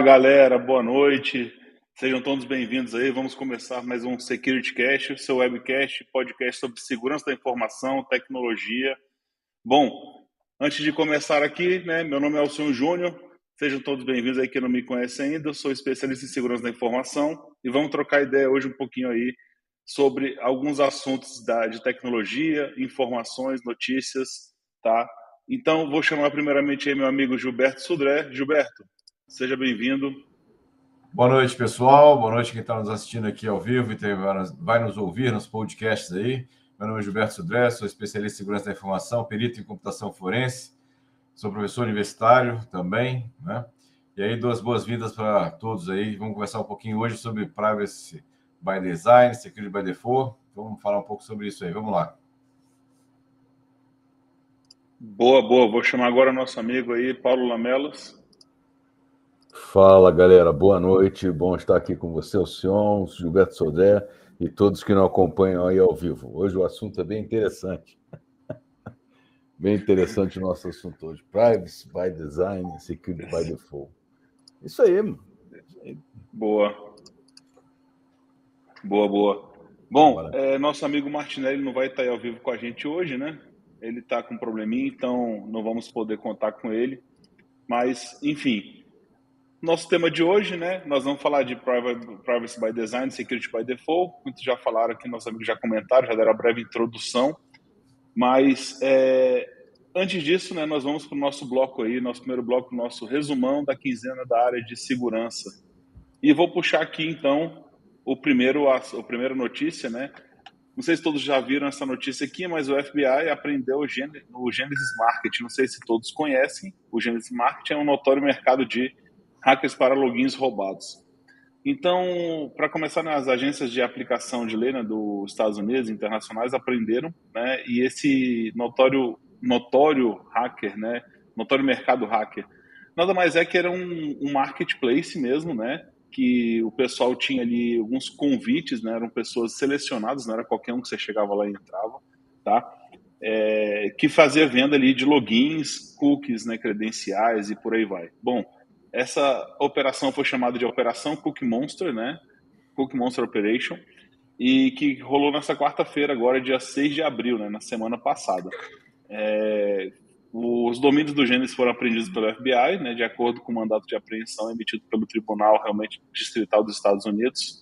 Fala galera, boa noite. Sejam todos bem-vindos aí. Vamos começar mais um Security Cast, seu webcast, podcast sobre segurança da informação, tecnologia. Bom, antes de começar aqui, né, meu nome é Alcion Júnior. Sejam todos bem-vindos aí que não me conhecem ainda. Eu sou especialista em segurança da informação e vamos trocar ideia hoje um pouquinho aí sobre alguns assuntos da, de tecnologia, informações, notícias, tá? Então, vou chamar primeiramente aí meu amigo Gilberto Sudré. Gilberto, seja bem-vindo. Boa noite, pessoal. Boa noite quem está nos assistindo aqui ao vivo e vai nos ouvir nos podcasts aí. Meu nome é Gilberto Sudré, sou especialista em segurança da informação, perito em computação forense, sou professor universitário também, né? E aí, duas boas-vindas para todos aí. Vamos conversar um pouquinho hoje sobre privacy by design, security by default. Vamos falar um pouco sobre isso aí. Vamos lá. Boa, boa. Vou chamar agora nosso amigo aí, Paulo Lamelos. Fala, galera. Boa noite. Bom estar aqui com você, o Sion, Gilberto Sodré e todos que não acompanham aí ao vivo. Hoje o assunto é bem interessante. bem interessante o nosso assunto hoje. Privacy by Design, Security by Default. Isso aí, mano. Boa. Boa, boa. Bom, é, nosso amigo Martinelli não vai estar aí ao vivo com a gente hoje, né? Ele está com um probleminha, então não vamos poder contar com ele. Mas, enfim, nosso tema de hoje, né? Nós vamos falar de Privacy by Design, Security by Default. Muitos já falaram aqui, nossos amigos já comentaram, já deram a breve introdução. Mas é, antes disso, né, nós vamos para o nosso bloco aí, nosso primeiro bloco, nosso resumão da quinzena da área de segurança. E vou puxar aqui então o primeiro, a, a primeira notícia, né? Não sei se todos já viram essa notícia aqui, mas o FBI aprendeu o Genesis Market. Não sei se todos conhecem. O Genesis Market é um notório mercado de hackers para logins roubados. Então, para começar, né, as agências de aplicação de lei né, dos Estados Unidos internacionais aprenderam, né, e esse notório notório hacker, né, notório mercado hacker, nada mais é que era um, um marketplace mesmo, né, que o pessoal tinha ali alguns convites, né, eram pessoas selecionadas, não era qualquer um que você chegava lá e entrava, tá? É, que fazia venda ali de logins, cookies, né, credenciais e por aí vai. Bom, essa operação foi chamada de Operação Cook Monster, né? Cook Monster Operation, e que rolou nessa quarta-feira, agora, dia 6 de abril, né? Na semana passada. É, os domínios do Gênesis foram apreendidos pelo FBI, né, de acordo com o mandato de apreensão emitido pelo Tribunal realmente Distrital dos Estados Unidos.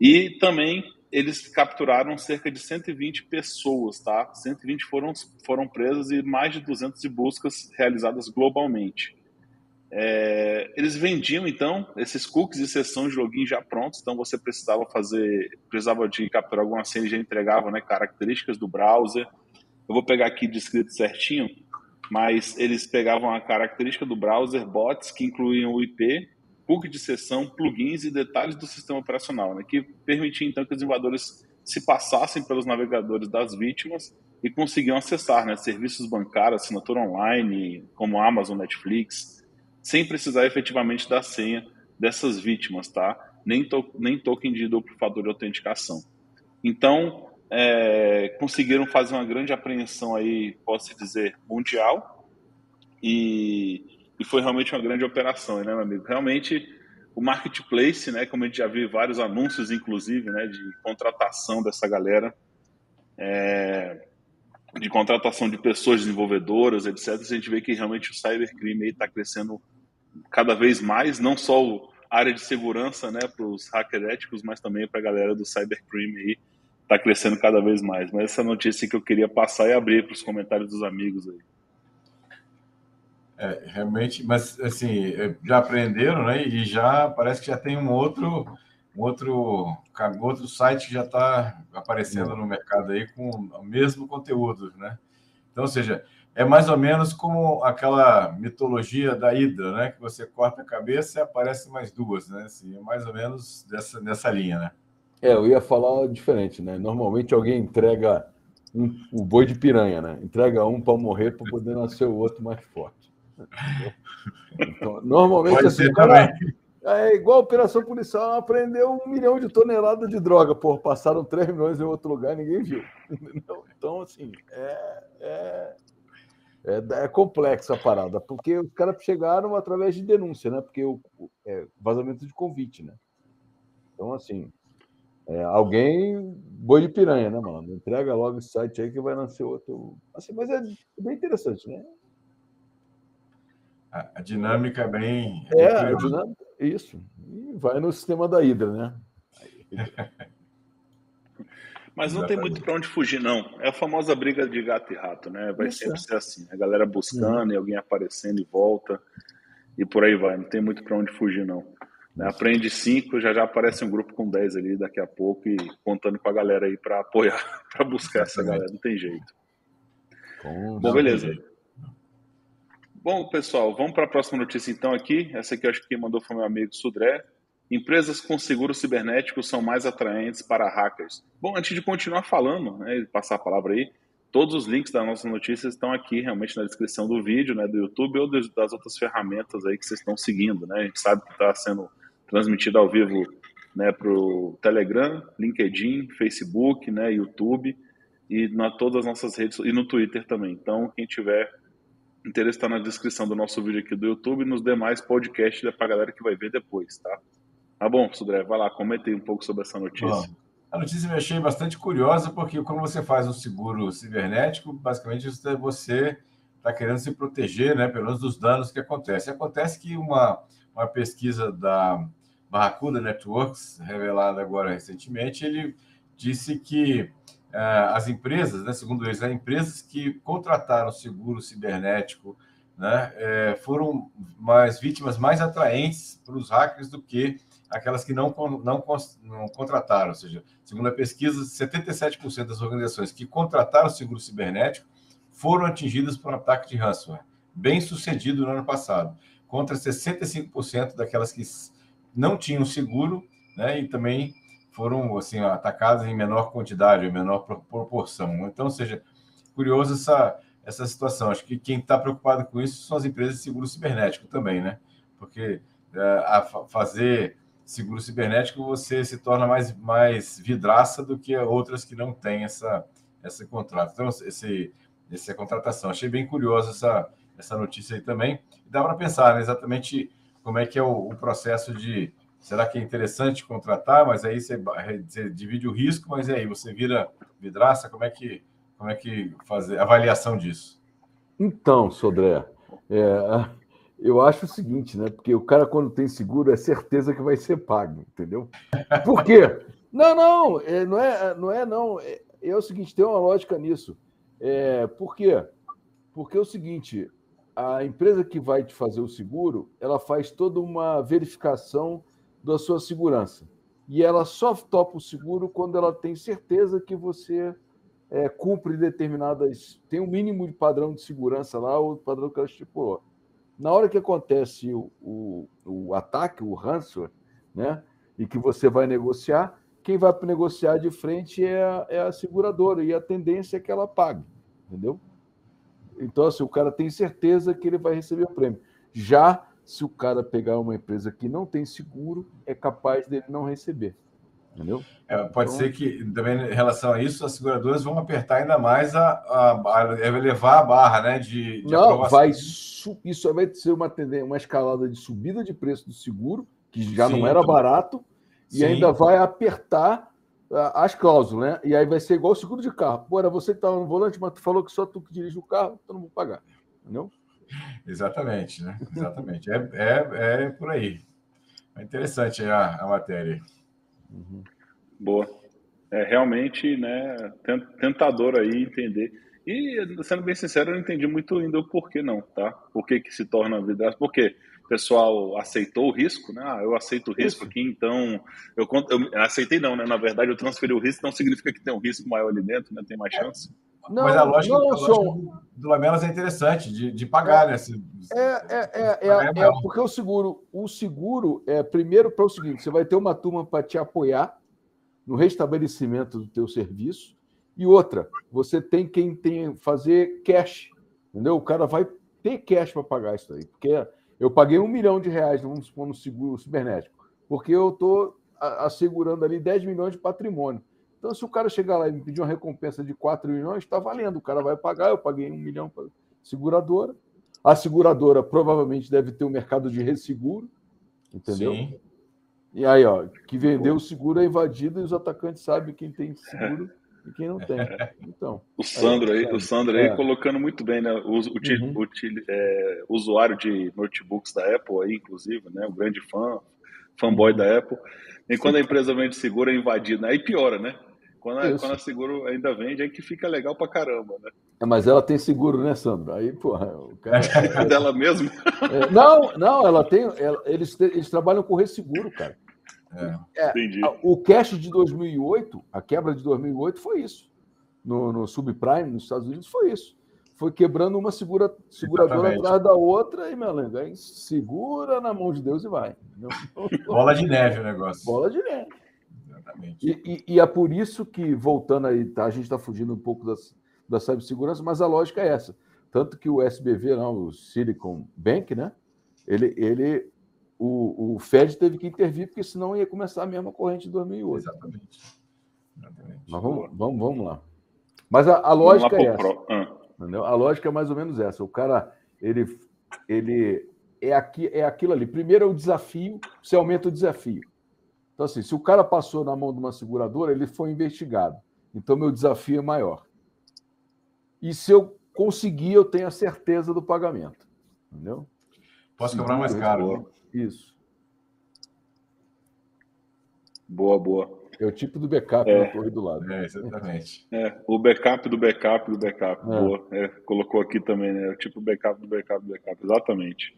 E também eles capturaram cerca de 120 pessoas, tá? 120 foram, foram presas e mais de 200 buscas realizadas globalmente. É, eles vendiam então esses cookies e sessão de login já prontos, então você precisava fazer, precisava de capturar alguma senha e já entregava né, características do browser. Eu vou pegar aqui descrito certinho, mas eles pegavam a característica do browser, bots que incluíam o IP, cookie de sessão, plugins e detalhes do sistema operacional, né, que permitia então que os invasores se passassem pelos navegadores das vítimas e conseguiam acessar né, serviços bancários, assinatura online, como Amazon, Netflix, sem precisar efetivamente da senha dessas vítimas, tá? Nem, to nem token de duplo fator de autenticação. Então, é, conseguiram fazer uma grande apreensão aí, posso dizer, mundial, e, e foi realmente uma grande operação, né, meu amigo? Realmente, o marketplace, né, como a gente já viu vários anúncios, inclusive, né, de contratação dessa galera, é, de contratação de pessoas desenvolvedoras, etc., a gente vê que realmente o cybercrime está crescendo cada vez mais, não só a área de segurança né, para os hackers éticos, mas também para a galera do cybercrime aí, está crescendo cada vez mais. Mas essa notícia que eu queria passar e abrir para os comentários dos amigos aí. É, realmente, mas assim, é, já aprenderam, né? E já parece que já tem um outro, um outro, outro site que já está aparecendo no mercado aí com o mesmo conteúdo, né? Então, ou seja, é mais ou menos como aquela mitologia da Hidra, né? Que você corta a cabeça e aparece mais duas, né? Assim, é mais ou menos dessa, nessa linha, né? É, eu ia falar diferente, né? Normalmente alguém entrega um, o boi de piranha, né? Entrega um para morrer para poder nascer o outro mais forte. Então, normalmente Pode assim, cara, é igual a operação policial, aprendeu um milhão de toneladas de droga. Pô, passaram 3 milhões em outro lugar ninguém viu. Então, assim, é, é, é, é complexa a parada, porque os caras chegaram através de denúncia, né? Porque o é, vazamento de convite, né? Então, assim, é, alguém boi de piranha, né, mano? Entrega logo esse site aí que vai nascer outro. Assim, mas é bem interessante, né? A, dinâmica é bem. É, é a dinâmica, isso. E vai no sistema da Hidra, né? Mas não tem muito para onde fugir, não. É a famosa briga de gato e rato, né? Vai Isso sempre é. ser assim. A galera buscando uhum. e alguém aparecendo e volta. E por aí vai. Não tem muito para onde fugir, não. Né? Aprende cinco, já já aparece um grupo com dez ali daqui a pouco e contando com a galera aí para apoiar, para buscar essa galera. Não tem jeito. Bom, Bom beleza. Bom, pessoal, vamos para a próxima notícia então aqui. Essa aqui eu acho que quem mandou foi meu amigo Sudré. Empresas com seguro cibernético são mais atraentes para hackers. Bom, antes de continuar falando, né, passar a palavra aí, todos os links das nossas notícias estão aqui realmente na descrição do vídeo, né, do YouTube ou das outras ferramentas aí que vocês estão seguindo, né? A gente sabe que está sendo transmitido ao vivo, né, para o Telegram, LinkedIn, Facebook, né, YouTube e na todas as nossas redes e no Twitter também. Então, quem tiver interesse está na descrição do nosso vídeo aqui do YouTube e nos demais podcasts é para a galera que vai ver depois, tá? Tá bom, Sudré, vai lá, comente um pouco sobre essa notícia. Bom, a notícia me achei bastante curiosa, porque quando você faz um seguro cibernético, basicamente você está querendo se proteger, né, pelo menos dos danos que acontecem. Acontece que uma, uma pesquisa da Barracuda Networks, revelada agora recentemente, ele disse que uh, as empresas, né, segundo eles, as empresas que contrataram seguro cibernético né, é, foram mais vítimas mais atraentes para os hackers do que aquelas que não, não, não contrataram. Ou seja, segundo a pesquisa, 77% das organizações que contrataram seguro cibernético foram atingidas por um ataque de ransomware, bem sucedido no ano passado, contra 65% daquelas que não tinham seguro né, e também foram assim atacadas em menor quantidade, em menor proporção. Então, seja, curioso essa, essa situação. Acho que quem está preocupado com isso são as empresas de seguro cibernético também, né? Porque é, a fazer seguro cibernético, você se torna mais, mais vidraça do que outras que não têm essa, esse contrato. Então, esse, essa contratação. Achei bem curiosa essa, essa notícia aí também. E dá para pensar né, exatamente como é que é o, o, processo de. Será que é interessante contratar? Mas aí você, você divide o risco, mas aí você vira vidraça? Como é que, como é que fazer avaliação disso? Então, Sodré, é, eu acho o seguinte, né? Porque o cara, quando tem seguro, é certeza que vai ser pago, entendeu? Por quê? Não, não, é, não é, não é, não. É, é o seguinte, tem uma lógica nisso. É, por quê? Porque é o seguinte, a empresa que vai te fazer o seguro, ela faz toda uma verificação da sua segurança. E ela só topa o seguro quando ela tem certeza que você é, cumpre determinadas. tem um mínimo de padrão de segurança lá, o padrão que ela estipulou. Na hora que acontece o, o, o ataque, o ransomware, né, e que você vai negociar, quem vai negociar de frente é a, é a seguradora, e a tendência é que ela pague, entendeu? Então, assim, o cara tem certeza que ele vai receber o prêmio. Já se o cara pegar uma empresa que não tem seguro, é capaz dele não receber. Entendeu? É, pode então, ser que, também em relação a isso, as seguradoras vão apertar ainda mais a, a, a elevar a barra né, de, de Não, aprovação. vai isso vai ser uma, uma escalada de subida de preço do seguro, que já Sim, não era barato, e Sim. ainda vai apertar as cláusulas, né? E aí vai ser igual o seguro de carro. Pô, era você que estava no volante, mas tu falou que só tu que dirige o carro, então não vou pagar. Entendeu? Exatamente, né? Exatamente. é, é, é por aí. É interessante a, a matéria. Uhum. Boa. É realmente né, tentador aí entender. E, sendo bem sincero, eu não entendi muito ainda o porquê não, tá? Por que, que se torna vidraça? Porque o pessoal aceitou o risco, né? Ah, eu aceito o risco Isso. aqui, então eu, eu, aceitei não, né? Na verdade, eu transferi o risco, então significa que tem um risco maior ali dentro, né? Tem mais chance. Não, Mas a lógica, não, a lógica do Lamelas é interessante, de, de pagar, é, né? Se, é, é, é, é, é, porque o seguro, o seguro é primeiro para o seguinte: você vai ter uma turma para te apoiar no restabelecimento do teu serviço, e outra, você tem quem tem fazer cash, entendeu? O cara vai ter cash para pagar isso aí. Porque eu paguei um milhão de reais, vamos supor, no seguro cibernético, porque eu estou assegurando ali 10 milhões de patrimônio. Então, se o cara chegar lá e me pedir uma recompensa de 4 milhões, está valendo. O cara vai pagar, eu paguei um milhão para a seguradora. A seguradora provavelmente deve ter um mercado de resseguro, entendeu? Sim. E aí, ó, que vendeu o seguro é invadido e os atacantes sabem quem tem seguro e quem não tem. Então. O Sandro aí, aí o Sandro aí é. colocando muito bem, né? O, o, uhum. o é, usuário de notebooks da Apple aí, inclusive, né? O grande fã, fanboy da Apple. E quando a empresa vende seguro é invadida, aí piora, né? Quando a, quando a seguro ainda vende, aí que fica legal pra caramba, né? É, mas ela tem seguro, né, Sandro? Aí, porra, o cara. É dela mesmo? É, não, não, ela tem. Ela, eles, eles trabalham com resseguro, cara. É, Entendi. O cash de 2008, a quebra de 2008 foi isso. No, no subprime, nos Estados Unidos, foi isso. Foi quebrando uma segura, seguradora Exatamente. atrás da outra e, meu amigo, aí segura na mão de Deus e vai. Bola de neve o negócio. Bola de neve. Exatamente. E, e, e é por isso que, voltando aí, tá, a gente está fugindo um pouco das, da cibersegurança, mas a lógica é essa. Tanto que o SBV, não, o Silicon Bank, né? Ele, ele o, o Fed teve que intervir, porque senão ia começar a mesma corrente de 2008. Exatamente. Exatamente. Mas vamos, vamos, vamos lá. Mas a, a lógica é essa. Ah. Entendeu? A lógica é mais ou menos essa. O cara, ele, ele é, aqui, é aquilo ali. Primeiro é o desafio, você aumenta o desafio. Então, assim, se o cara passou na mão de uma seguradora, ele foi investigado. Então, meu desafio é maior. E se eu conseguir, eu tenho a certeza do pagamento. Entendeu? Posso cobrar mais caro. Né? Isso. Boa, boa. É o tipo do backup é. na torre do lado. É, exatamente. É, o backup do backup do backup. É. Boa. É, colocou aqui também, né? O tipo backup do backup do backup. Exatamente.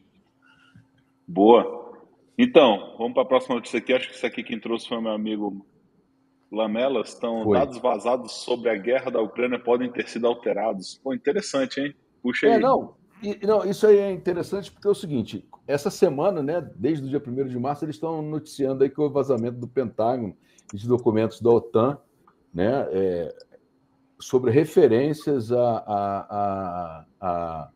Boa. Então, vamos para a próxima notícia aqui. Acho que isso aqui quem trouxe foi meu amigo Lamelas. Estão foi. dados vazados sobre a guerra da Ucrânia podem ter sido alterados. Pô, interessante, hein? Puxa é, aí. É, não. E, não, isso aí é interessante porque é o seguinte: essa semana, né, desde o dia 1 de março, eles estão noticiando aí que o vazamento do Pentágono de documentos da OTAN, né, é, sobre referências a, a, a, a,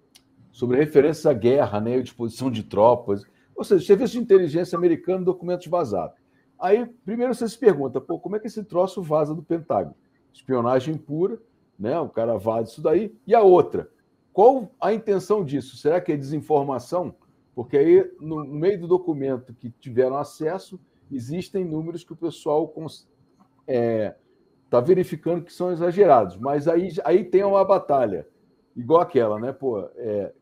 sobre referências à guerra, né, a disposição de tropas, ou seja, serviço de inteligência americano, documentos vazados. Aí, primeiro você se pergunta, pô, como é que esse troço vaza do Pentágono? Espionagem pura, né? O cara vaza isso daí. E a outra, qual a intenção disso? Será que é desinformação? Porque aí, no meio do documento que tiveram acesso, existem números que o pessoal está é, tá verificando que são exagerados. Mas aí, aí tem uma batalha, igual aquela, né? Pô, é,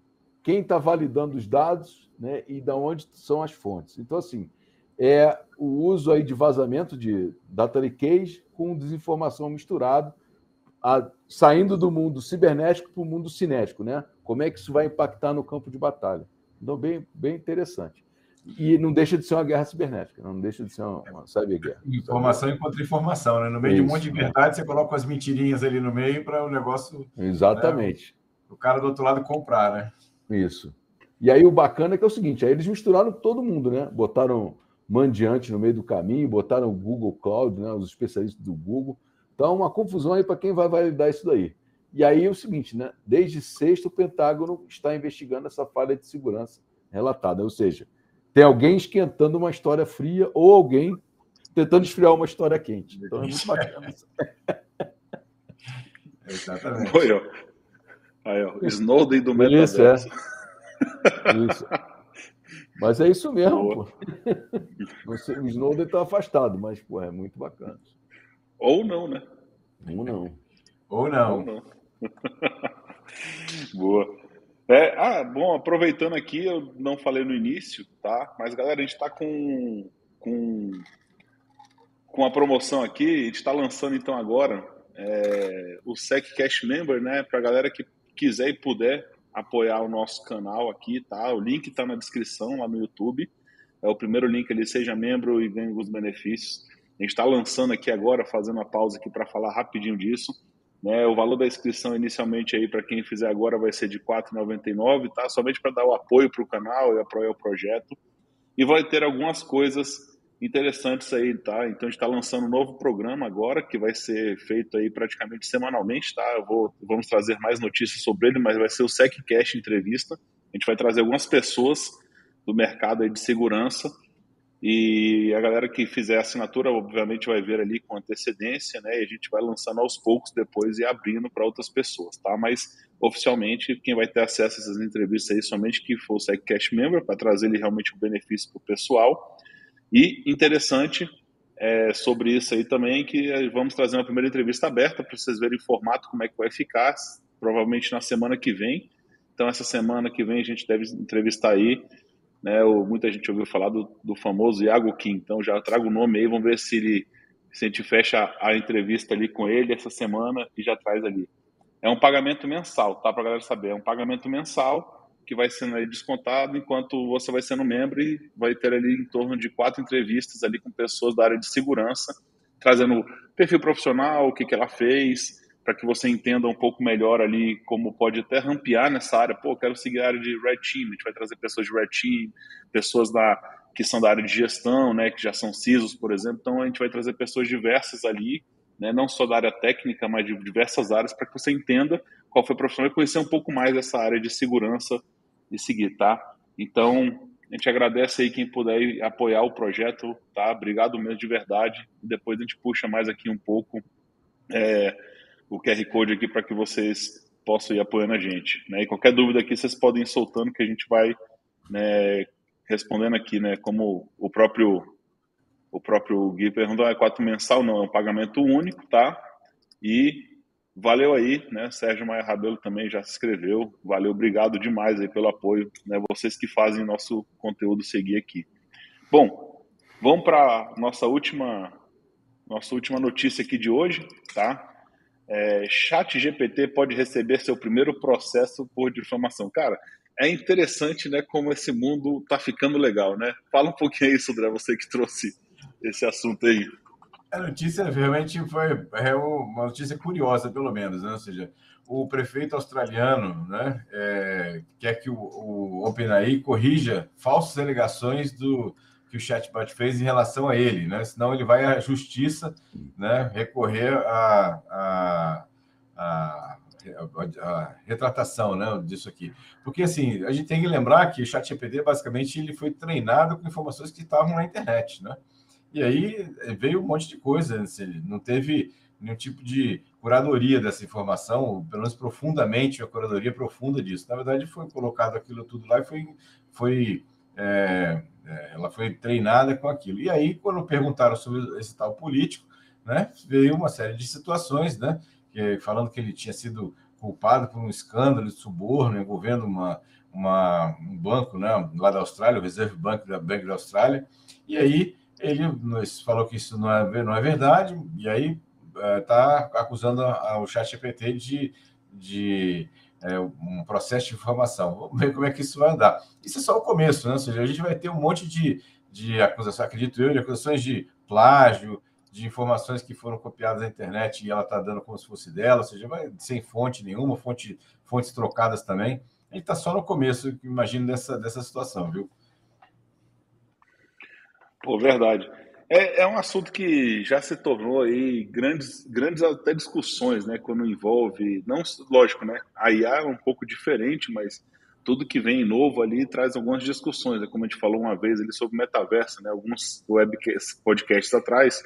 quem está validando os dados né, e da onde são as fontes. Então, assim, é o uso aí de vazamento de data leakage com desinformação misturado a, saindo do mundo cibernético para o mundo cinético, né? Como é que isso vai impactar no campo de batalha? Então, bem, bem interessante. E não deixa de ser uma guerra cibernética, não deixa de ser uma, uma cyberguerra. Informação encontra informação, né? No meio isso. de um monte de verdade, você coloca as mentirinhas ali no meio para o negócio. Exatamente. Né? O cara do outro lado comprar, né? Isso. E aí o bacana é que é o seguinte: aí eles misturaram todo mundo, né? Botaram Mandiante no meio do caminho, botaram o Google Cloud, né? Os especialistas do Google então, uma confusão aí para quem vai validar isso daí. E aí é o seguinte, né? Desde sexta, o Pentágono está investigando essa falha de segurança relatada. Ou seja, tem alguém esquentando uma história fria ou alguém tentando esfriar uma história quente. Então é muito bacana. Exatamente. Oi, ó. Aí, ó. Snowden do metaverso. Isso, é. Isso. Mas é isso mesmo, pô. O Snowden está afastado, mas pô, é muito bacana. Ou não, né? Ou não. Ou não. Ou não. Boa. É, ah, bom, aproveitando aqui, eu não falei no início, tá? Mas galera, a gente está com, com, com a promoção aqui, a gente está lançando então agora é, o Sec Cash Member, né? Para galera que quiser e puder apoiar o nosso canal aqui, tá? O link está na descrição lá no YouTube. É o primeiro link ali, seja membro e ganhe os benefícios. A gente está lançando aqui agora, fazendo a pausa aqui para falar rapidinho disso. Né? O valor da inscrição inicialmente aí para quem fizer agora vai ser de R$ 4,99, tá? Somente para dar o apoio para o canal e apoiar o projeto. E vai ter algumas coisas interessantes aí, tá? Então a gente está lançando um novo programa agora que vai ser feito aí praticamente semanalmente, tá? Eu vou, vamos trazer mais notícias sobre ele, mas vai ser o SecCast Entrevista, A gente vai trazer algumas pessoas do mercado de segurança e a galera que fizer a assinatura, obviamente, vai ver ali com antecedência, né? E a gente vai lançando aos poucos depois e abrindo para outras pessoas, tá? Mas oficialmente, quem vai ter acesso a essas entrevistas aí somente que for o SegCast Member, para trazer ele realmente o um benefício para o pessoal. E interessante é, sobre isso aí também, que vamos trazer uma primeira entrevista aberta para vocês verem o formato, como é que vai ficar, provavelmente na semana que vem. Então, essa semana que vem a gente deve entrevistar aí né? O, muita gente ouviu falar do, do famoso Iago Kim, então já trago o nome aí, vamos ver se ele se a gente fecha a entrevista ali com ele essa semana e já traz ali. É um pagamento mensal, tá? Para galera saber, é um pagamento mensal que vai sendo descontado enquanto você vai sendo membro e vai ter ali em torno de quatro entrevistas ali com pessoas da área de segurança, trazendo perfil profissional, o que, que ela fez, para que você entenda um pouco melhor ali como pode até rampear nessa área. Pô, quero seguir a área de Red Team, a gente vai trazer pessoas de Red Team, pessoas da, que são da área de gestão, né, que já são CISOs, por exemplo. Então a gente vai trazer pessoas diversas ali, né, não só da área técnica, mas de diversas áreas, para que você entenda qual foi o profissional e conhecer um pouco mais dessa área de segurança e seguir, tá? Então, a gente agradece aí quem puder apoiar o projeto, tá? Obrigado mesmo de verdade. Depois a gente puxa mais aqui um pouco é, o QR Code aqui para que vocês possam ir apoiando a gente. Né? E qualquer dúvida aqui vocês podem ir soltando que a gente vai né, respondendo aqui, né? Como o próprio o próprio Gui perguntou, é quatro mensal, não, é um pagamento único, tá? E valeu aí, né? Sérgio Maia Rabelo também já se inscreveu. Valeu, obrigado demais aí pelo apoio, né? Vocês que fazem nosso conteúdo seguir aqui. Bom, vamos para nossa última nossa última notícia aqui de hoje, tá? É, Chat GPT pode receber seu primeiro processo por difamação. Cara, é interessante, né, como esse mundo tá ficando legal, né? Fala um pouquinho isso, André, você que trouxe esse assunto aí. A notícia realmente foi é uma notícia curiosa, pelo menos, né? Ou seja, o prefeito australiano né, é, quer que o, o OpenAI corrija falsas alegações do, que o chatbot fez em relação a ele, né? Senão ele vai à justiça, né? Recorrer à, a retratação, né? Disso aqui, porque assim a gente tem que lembrar que o ChatGPT basicamente ele foi treinado com informações que estavam na internet, né? E aí veio um monte de coisa, assim, não teve nenhum tipo de curadoria dessa informação, pelo menos profundamente, a curadoria profunda disso. Na verdade, foi colocado aquilo tudo lá e foi, foi é, é, ela foi treinada com aquilo. E aí, quando perguntaram sobre esse tal político, né, veio uma série de situações, né, que, falando que ele tinha sido culpado por um escândalo de suborno envolvendo uma, uma, um banco né, lá da Austrália, o Reserve Bank da Bank da Austrália, e aí ele falou que isso não é, não é verdade, e aí está é, acusando o ChatGPT de, de é, um processo de informação. Vamos ver como é que isso vai andar. Isso é só o começo, né? Ou seja, a gente vai ter um monte de, de acusações, acredito eu, de acusações de plágio, de informações que foram copiadas na internet e ela está dando como se fosse dela, ou seja, vai sem fonte nenhuma, fonte, fontes trocadas também. A gente está só no começo, imagino, dessa, dessa situação, viu? Pô, verdade. É, é, um assunto que já se tornou aí grandes, grandes até discussões, né? Quando envolve, não, lógico, né? A IA é um pouco diferente, mas tudo que vem novo ali traz algumas discussões. Né? Como a gente falou uma vez ali sobre metaverso, né? Alguns webcasts, podcasts atrás,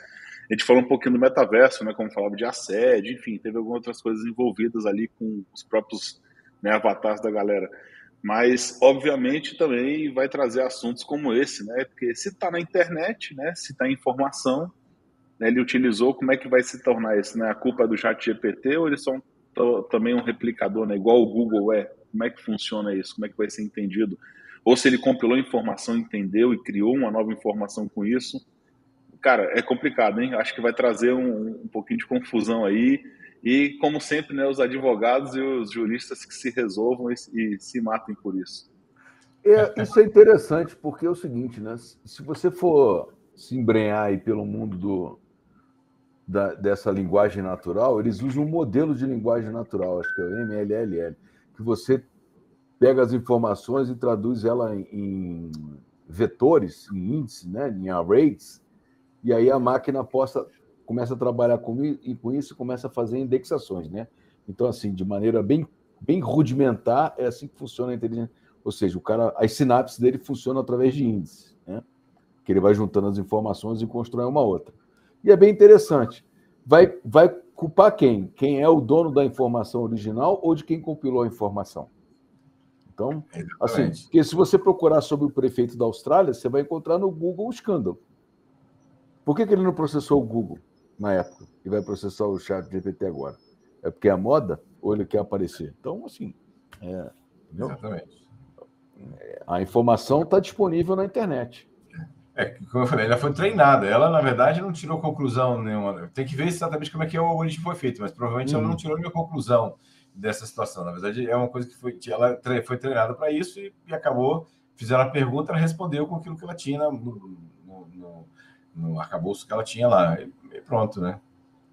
a gente falou um pouquinho do metaverso, né? Como falava de assédio, enfim, teve algumas outras coisas envolvidas ali com os próprios né, avatares da galera mas obviamente também vai trazer assuntos como esse, né? Porque se está na internet, né? Se está em informação, né? ele utilizou, como é que vai se tornar isso, né? A culpa é do Chat GPT ou eles são também um replicador, né? Igual o Google é. Como é que funciona isso? Como é que vai ser entendido? Ou se ele compilou informação, entendeu e criou uma nova informação com isso? Cara, é complicado, hein? Acho que vai trazer um, um pouquinho de confusão aí e, como sempre, né, os advogados e os juristas que se resolvam e, e se matem por isso. É, isso é interessante, porque é o seguinte, né? Se você for se embrenhar aí pelo mundo do, da, dessa linguagem natural, eles usam um modelo de linguagem natural, acho que é o MLLL, que você pega as informações e traduz ela em, em vetores, em índices, né, em arrays, e aí a máquina possa começa a trabalhar com, e com isso começa a fazer indexações, né? Então, assim, de maneira bem, bem rudimentar, é assim que funciona a inteligência. Ou seja, o cara, as sinapses dele funcionam através de índices, né? que ele vai juntando as informações e constrói uma outra. E é bem interessante. Vai, vai culpar quem? Quem é o dono da informação original ou de quem compilou a informação? Então, assim, porque se você procurar sobre o prefeito da Austrália, você vai encontrar no Google o escândalo. Por que, que ele não processou o Google na época e vai processar o chat GPT agora? É porque é a moda ou ele quer aparecer? Então, assim, é, Exatamente. A informação está disponível na internet. É, como eu falei, ela foi treinada. Ela, na verdade, não tirou conclusão nenhuma. Tem que ver exatamente como é que o algoritmo foi feito, mas provavelmente ela não uhum. tirou nenhuma conclusão dessa situação. Na verdade, é uma coisa que foi, ela foi treinada para isso e, e, acabou. Fizeram a pergunta, ela respondeu com aquilo que ela tinha no, no, no, no arcabouço que ela tinha lá. E, pronto, né?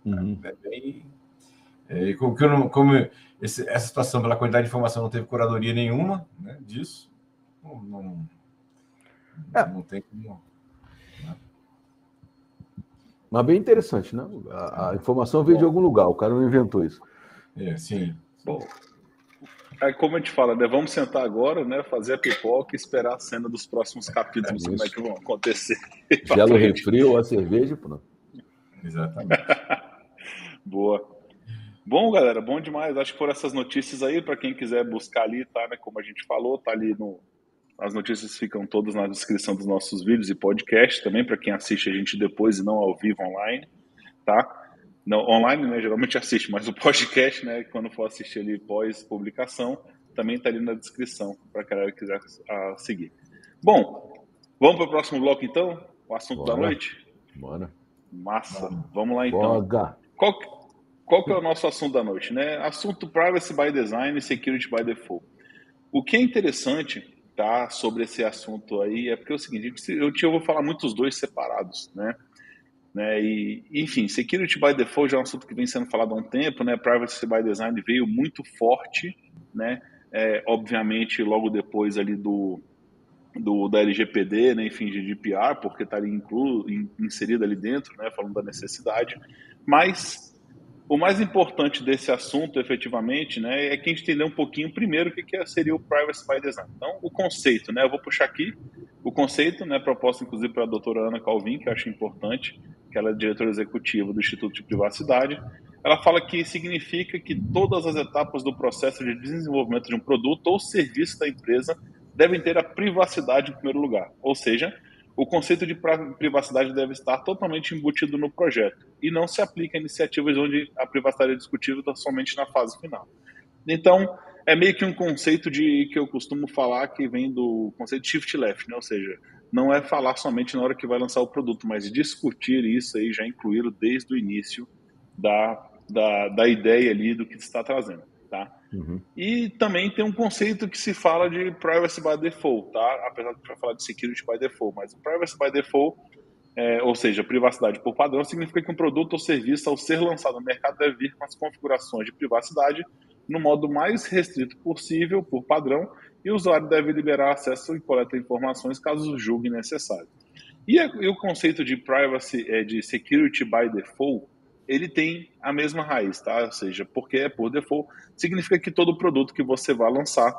Uhum. É bem. É, como, como esse, essa situação, pela quantidade de informação, não teve curadoria nenhuma né, disso, não, não, é. não tem como. Né? Mas bem interessante, né? A, a informação veio Bom. de algum lugar, o cara não inventou isso. É, sim. Bom, aí como a gente fala, né? Vamos sentar agora, né? Fazer a pipoca e esperar a cena dos próximos capítulos, é como é que vão acontecer. Gelo refri ou a cerveja, pronto. Exatamente. Boa. Bom, galera, bom demais. Acho que foram essas notícias aí, para quem quiser buscar ali, tá? Né? Como a gente falou, tá ali no. As notícias ficam todas na descrição dos nossos vídeos e podcasts também, para quem assiste a gente depois e não ao vivo online, tá? Não, online, né, geralmente assiste, mas o podcast, né, quando for assistir ali pós-publicação, também está ali na descrição, para quem quiser a, seguir. Bom, vamos para o próximo bloco então? O assunto Bora. da noite? Bora. Massa. Vamos lá então. Bora. Qual, qual que é o nosso assunto da noite? Né? Assunto Privacy by Design e Security by Default. O que é interessante tá, sobre esse assunto aí é porque é o seguinte, eu, eu vou falar muito os dois separados, né? Né? E, enfim, Security by Default já é um assunto que vem sendo falado há um tempo, né? Privacy by Design veio muito forte, né? É, obviamente, logo depois ali do, do da LGPD, né? enfim, GDPR, porque está ali inclu, inserido ali dentro, né? Falando da necessidade. Mas o mais importante desse assunto, efetivamente, né, é que a gente entender um pouquinho primeiro o que, que seria o Privacy by Design. Então, o conceito, né, eu vou puxar aqui o conceito, né, proposto inclusive pela doutora Ana Calvin, que eu acho importante, que ela é diretora executiva do Instituto de Privacidade. Ela fala que significa que todas as etapas do processo de desenvolvimento de um produto ou serviço da empresa devem ter a privacidade em primeiro lugar. Ou seja, o conceito de privacidade deve estar totalmente embutido no projeto e não se aplica a iniciativas onde a privacidade é discutível somente na fase final. Então, é meio que um conceito de que eu costumo falar que vem do conceito shift left, né? ou seja, não é falar somente na hora que vai lançar o produto, mas discutir isso aí já incluído desde o início da, da, da ideia ali do que está trazendo. Uhum. E também tem um conceito que se fala de privacy by default, tá? apesar de falar de security by default, mas privacy by default, é, ou seja, privacidade por padrão, significa que um produto ou serviço, ao ser lançado no mercado, deve vir com as configurações de privacidade no modo mais restrito possível, por padrão, e o usuário deve liberar acesso e coleta informações caso julgue necessário. E, a, e o conceito de privacy, é, de security by default, ele tem a mesma raiz, tá? Ou seja, porque é por default, significa que todo produto que você vai lançar,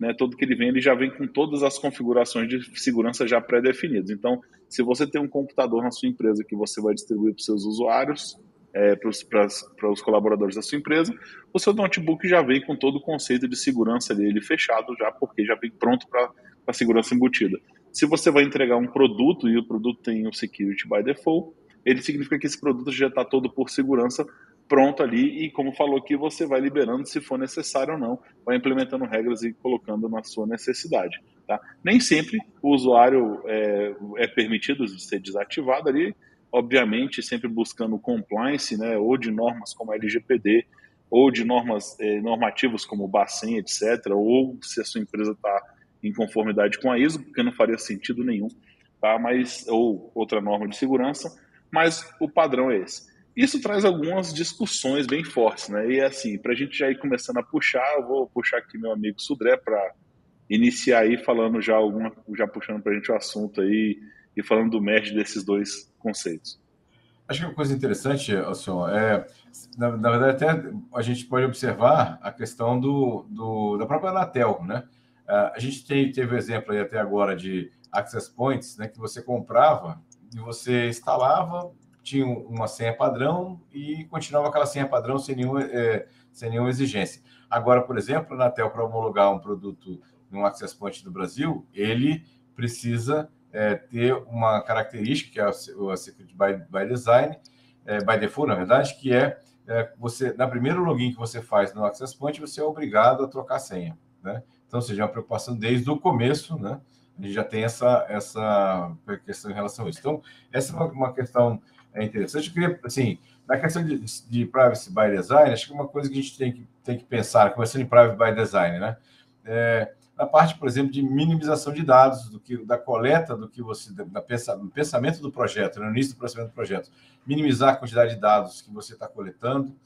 né, todo que ele vem, ele já vem com todas as configurações de segurança já pré-definidas. Então, se você tem um computador na sua empresa que você vai distribuir para os seus usuários, é, para, os, colaboradores da sua empresa, o seu notebook já vem com todo o conceito de segurança dele fechado já, porque já vem pronto para a segurança embutida. Se você vai entregar um produto e o produto tem o security by default, ele significa que esse produto já está todo por segurança pronto ali e como falou aqui, você vai liberando se for necessário ou não, vai implementando regras e colocando na sua necessidade. Tá? Nem sempre o usuário é, é permitido ser desativado ali, obviamente sempre buscando compliance, né, ou de normas como a LGPD, ou de normas é, normativas como o Bacen, etc., ou se a sua empresa está em conformidade com a ISO, porque não faria sentido nenhum, tá? mas ou outra norma de segurança, mas o padrão é esse. Isso traz algumas discussões bem fortes, né? E assim, para a gente já ir começando a puxar, eu vou puxar aqui meu amigo Sudré para iniciar aí falando já alguma, já puxando para a gente o assunto aí e falando do merge desses dois conceitos. Acho que uma coisa interessante, senhor, é na, na, verdade até a gente pode observar a questão do, do da própria Anatel, né? Uh, a gente tem, teve o exemplo aí até agora de access points, né, que você comprava e você instalava, tinha uma senha padrão e continuava aquela senha padrão sem, nenhum, é, sem nenhuma exigência. Agora, por exemplo, a Anatel, para homologar um produto num access point do Brasil, ele precisa é, ter uma característica, que é a Secret by, by Design, é, by default, na verdade, que é, é, você, na primeiro login que você faz no access point, você é obrigado a trocar a senha, né? Então, seja, é uma preocupação desde o começo, né? Gente já tem essa, essa questão em relação a isso. Então, essa é uma, questão é interessante. Eu queria, assim, na questão de, de, privacy by design, acho que é uma coisa que a gente tem que, tem que pensar, começando em privacy by design, né? É, na parte, por exemplo, de minimização de dados, do que, da coleta do que você, da pensa, do pensamento do projeto, né? no início do processamento do projeto, minimizar a quantidade de dados que você está coletando.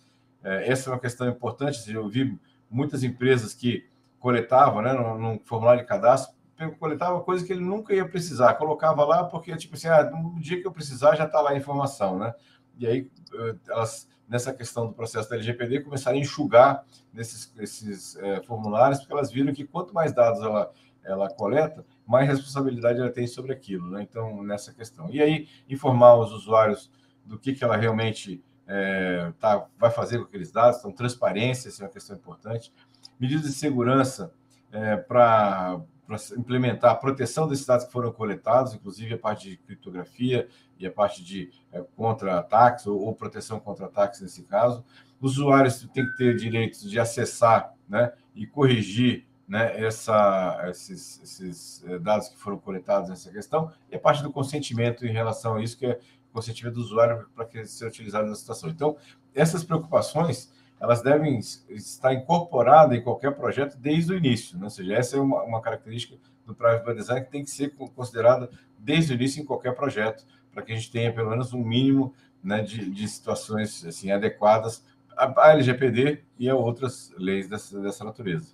É, essa é uma questão importante. Eu vi muitas empresas que coletavam, né, num, formulário de cadastro, coletava coisa que ele nunca ia precisar, colocava lá porque, tipo assim, ah, no dia que eu precisar já está lá a informação, né? E aí, eh, elas, nessa questão do processo da LGPD, começaram a enxugar nesses, esses é, formulários, porque elas viram que quanto mais dados ela, ela coleta, mais responsabilidade ela tem sobre aquilo, né? Então, nessa questão. E aí, informar os usuários do que, que ela realmente é, tá, vai fazer com aqueles dados, então, transparência, essa é uma questão importante medidas de segurança é, para implementar a proteção desses dados que foram coletados, inclusive a parte de criptografia e a parte de é, contra-ataques ou, ou, proteção contra ataques nesse caso. Os usuários têm que ter direitos de acessar né, e corrigir né, essa, esses, esses, é, dados que foram coletados nessa questão, e a parte do consentimento em relação a isso, que é consentimento do usuário para que seja utilizado na situação. Então, essas preocupações elas devem estar incorporadas em qualquer projeto desde o início. Né? Ou seja, essa é uma, uma característica do Private Design que tem que ser considerada desde o início em qualquer projeto, para que a gente tenha pelo menos um mínimo né, de, de situações assim, adequadas à LGPD e a outras leis dessa, dessa natureza.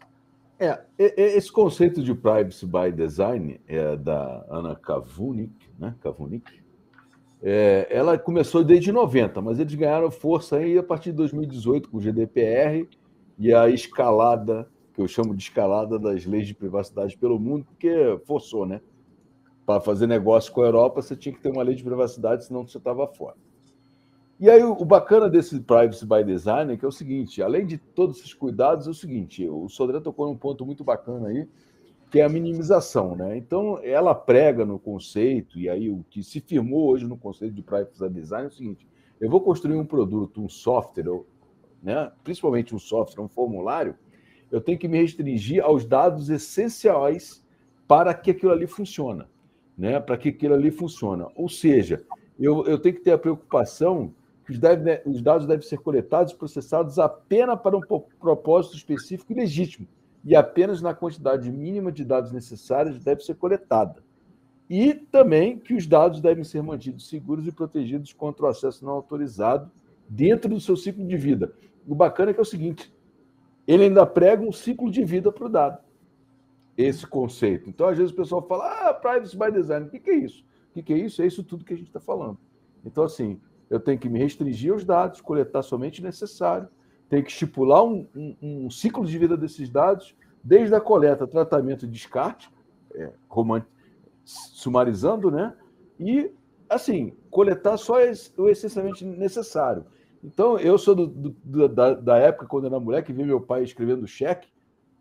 É, esse conceito de privacy by design é da Ana Kavunik, né? Kavunik, é, ela começou desde 90, mas eles ganharam força aí a partir de 2018 com o GDPR e a escalada, que eu chamo de escalada das leis de privacidade pelo mundo, porque forçou, né? Para fazer negócio com a Europa, você tinha que ter uma lei de privacidade, senão você estava fora. E aí, o bacana desse Privacy by Design é que é o seguinte: além de todos esses cuidados, é o seguinte, o Sodré tocou num ponto muito bacana aí, que é a minimização. Né? Então, ela prega no conceito, e aí o que se firmou hoje no conceito de privacy design é o seguinte: eu vou construir um produto, um software, né? principalmente um software, um formulário, eu tenho que me restringir aos dados essenciais para que aquilo ali funcione. Né? Para que aquilo ali funcione. Ou seja, eu, eu tenho que ter a preocupação que os, deve, os dados devem ser coletados e processados apenas para um propósito específico e legítimo e apenas na quantidade mínima de dados necessários deve ser coletada. E também que os dados devem ser mantidos seguros e protegidos contra o acesso não autorizado dentro do seu ciclo de vida. O bacana é que é o seguinte: ele ainda prega um ciclo de vida para o dado. Esse conceito. Então, às vezes, o pessoal fala: ah, privacy by design. O que é isso? O que é isso? É isso tudo que a gente está falando. Então, assim, eu tenho que me restringir aos dados, coletar somente o necessário, tem que estipular um, um, um, ciclo de vida desses dados, desde a coleta, tratamento e descarte, é, sumarizando, né? E, assim, coletar só o essencialmente necessário. Então, eu sou do, do, da, da, época, quando era mulher, que vi meu pai escrevendo cheque,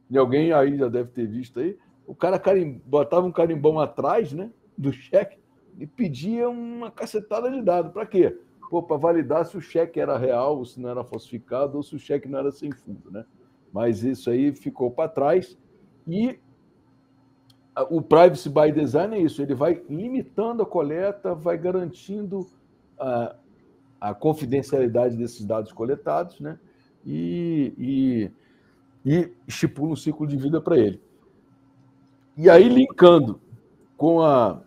e alguém aí já deve ter visto aí, o cara carim, botava um carimbão atrás né, do cheque e pedia uma cacetada de dados. Para quê? Para validar se o cheque era real, se não era falsificado, ou se o cheque não era sem fundo, né? Mas isso aí ficou para trás. E o privacy by design é isso, ele vai limitando a coleta, vai garantindo a, a confidencialidade desses dados coletados, né? E, e, e estipula um ciclo de vida para ele. E aí, linkando com a,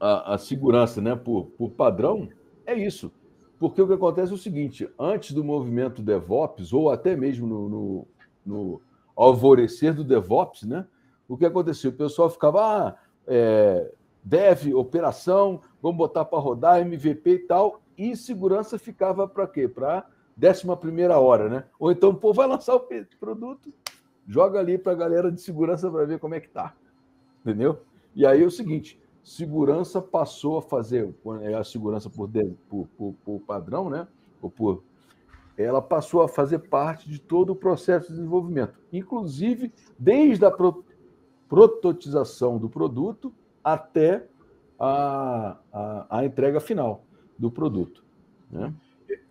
a, a segurança né, por, por padrão, é isso. Porque o que acontece é o seguinte: antes do movimento DevOps, ou até mesmo no, no, no alvorecer do DevOps, né? O que aconteceu? O pessoal ficava, ah, é, dev, operação, vamos botar para rodar, MVP e tal, e segurança ficava para quê? Para décima primeira hora, né? Ou então, pô, vai lançar o produto, joga ali para a galera de segurança para ver como é que tá. Entendeu? E aí é o seguinte, segurança passou a fazer, é a segurança por, por, por, por padrão, né? Ou por, ela passou a fazer parte de todo o processo de desenvolvimento, inclusive desde a pro, prototização do produto até a, a, a entrega final do produto. Né?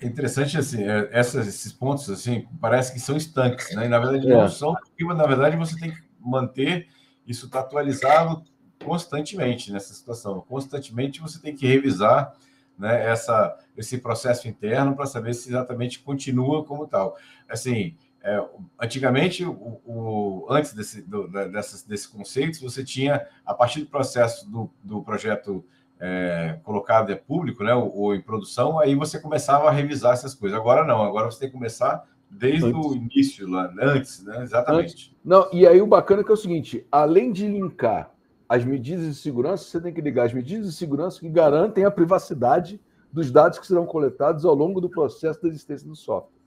É interessante assim, é, essas, esses pontos assim parece que são estanques, né? E, na verdade é. não são, porque na verdade você tem que manter isso está atualizado constantemente nessa situação. Constantemente você tem que revisar né, essa, esse processo interno para saber se exatamente continua como tal. Assim, é, antigamente, o, o, antes desse, do, dessas, desses conceitos, você tinha, a partir do processo do, do projeto é, colocado é público, né, ou, ou, em produção, aí você começava a revisar essas coisas. Agora não, agora você tem que começar desde antes. o início, lá, antes, né? Exatamente. Antes. Não, e aí o bacana é que é o seguinte: além de linkar as medidas de segurança, você tem que ligar as medidas de segurança que garantem a privacidade dos dados que serão coletados ao longo do processo da existência do software.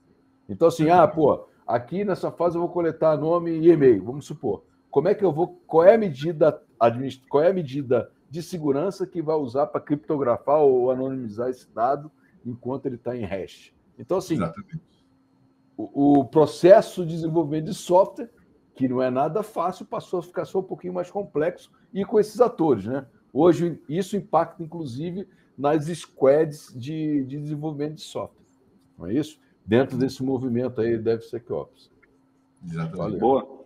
Então, assim, ah, pô, aqui nessa fase eu vou coletar nome e e-mail, vamos supor. Como é que eu vou. Qual é a medida qual é a medida de segurança que vai usar para criptografar ou anonimizar esse dado enquanto ele está em hash? Então, assim, Exatamente o, processo de desenvolvimento de software, que não é nada fácil, passou a ficar só um pouquinho mais complexo e com esses atores, né? Hoje, isso impacta, inclusive, nas squads de, de desenvolvimento de software. Não é isso? Dentro desse movimento aí, DevSecOps. Exatamente. Valeu. Boa.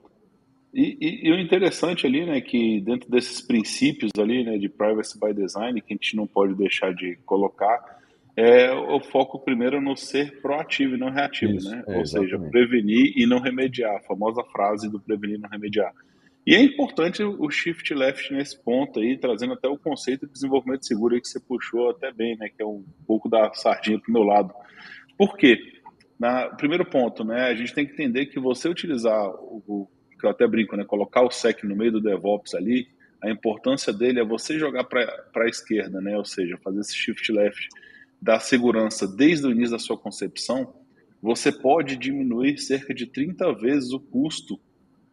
E, e, e, o interessante ali, né, que dentro desses princípios ali, né, de privacy by design, que a gente não pode deixar de colocar, é o foco primeiro no ser proativo e não reativo, Isso, né? É, Ou seja, prevenir e não remediar, a famosa frase do prevenir e não remediar. E é importante o shift left nesse ponto aí, trazendo até o conceito de desenvolvimento seguro aí que você puxou até bem, né? Que é um pouco da sardinha para o meu lado. Por quê? Na, primeiro ponto, né? A gente tem que entender que você utilizar o, o que eu até brinco, né? Colocar o SEC no meio do DevOps ali, a importância dele é você jogar para a esquerda, né? Ou seja, fazer esse shift left da segurança desde o início da sua concepção, você pode diminuir cerca de 30 vezes o custo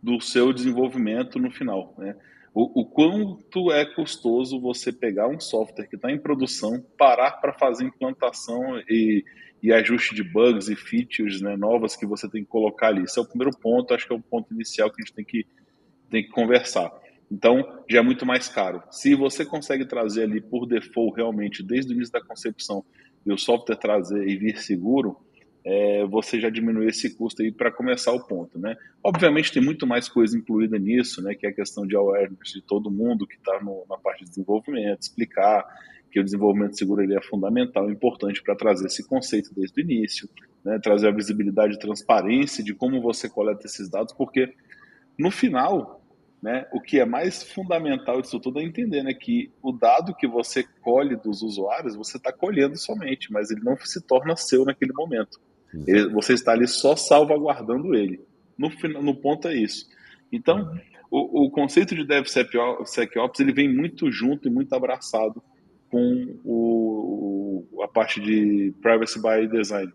do seu desenvolvimento no final. Né? O, o quanto é custoso você pegar um software que está em produção, parar para fazer implantação e, e, ajuste de bugs e features né, novas que você tem que colocar ali. Esse é o primeiro ponto, acho que é o ponto inicial que a gente tem que, tem que conversar. Então, já é muito mais caro. Se você consegue trazer ali por default, realmente, desde o início da concepção, e o software trazer e vir seguro, é, você já diminui esse custo aí para começar o ponto, né? Obviamente tem muito mais coisa incluída nisso, né? Que é a questão de awareness de todo mundo que está na parte de desenvolvimento, explicar que o desenvolvimento seguro ele é fundamental, importante para trazer esse conceito desde o início, né? trazer a visibilidade e transparência de como você coleta esses dados, porque no final né? O que é mais fundamental disso tudo é entender né, que o dado que você colhe dos usuários, você está colhendo somente, mas ele não se torna seu naquele momento. Ele, você está ali só salvaguardando ele. No, no ponto é isso. Então, uhum. o, o, conceito de DevSecOps ele vem muito junto e muito abraçado com o, a parte de Privacy by Design.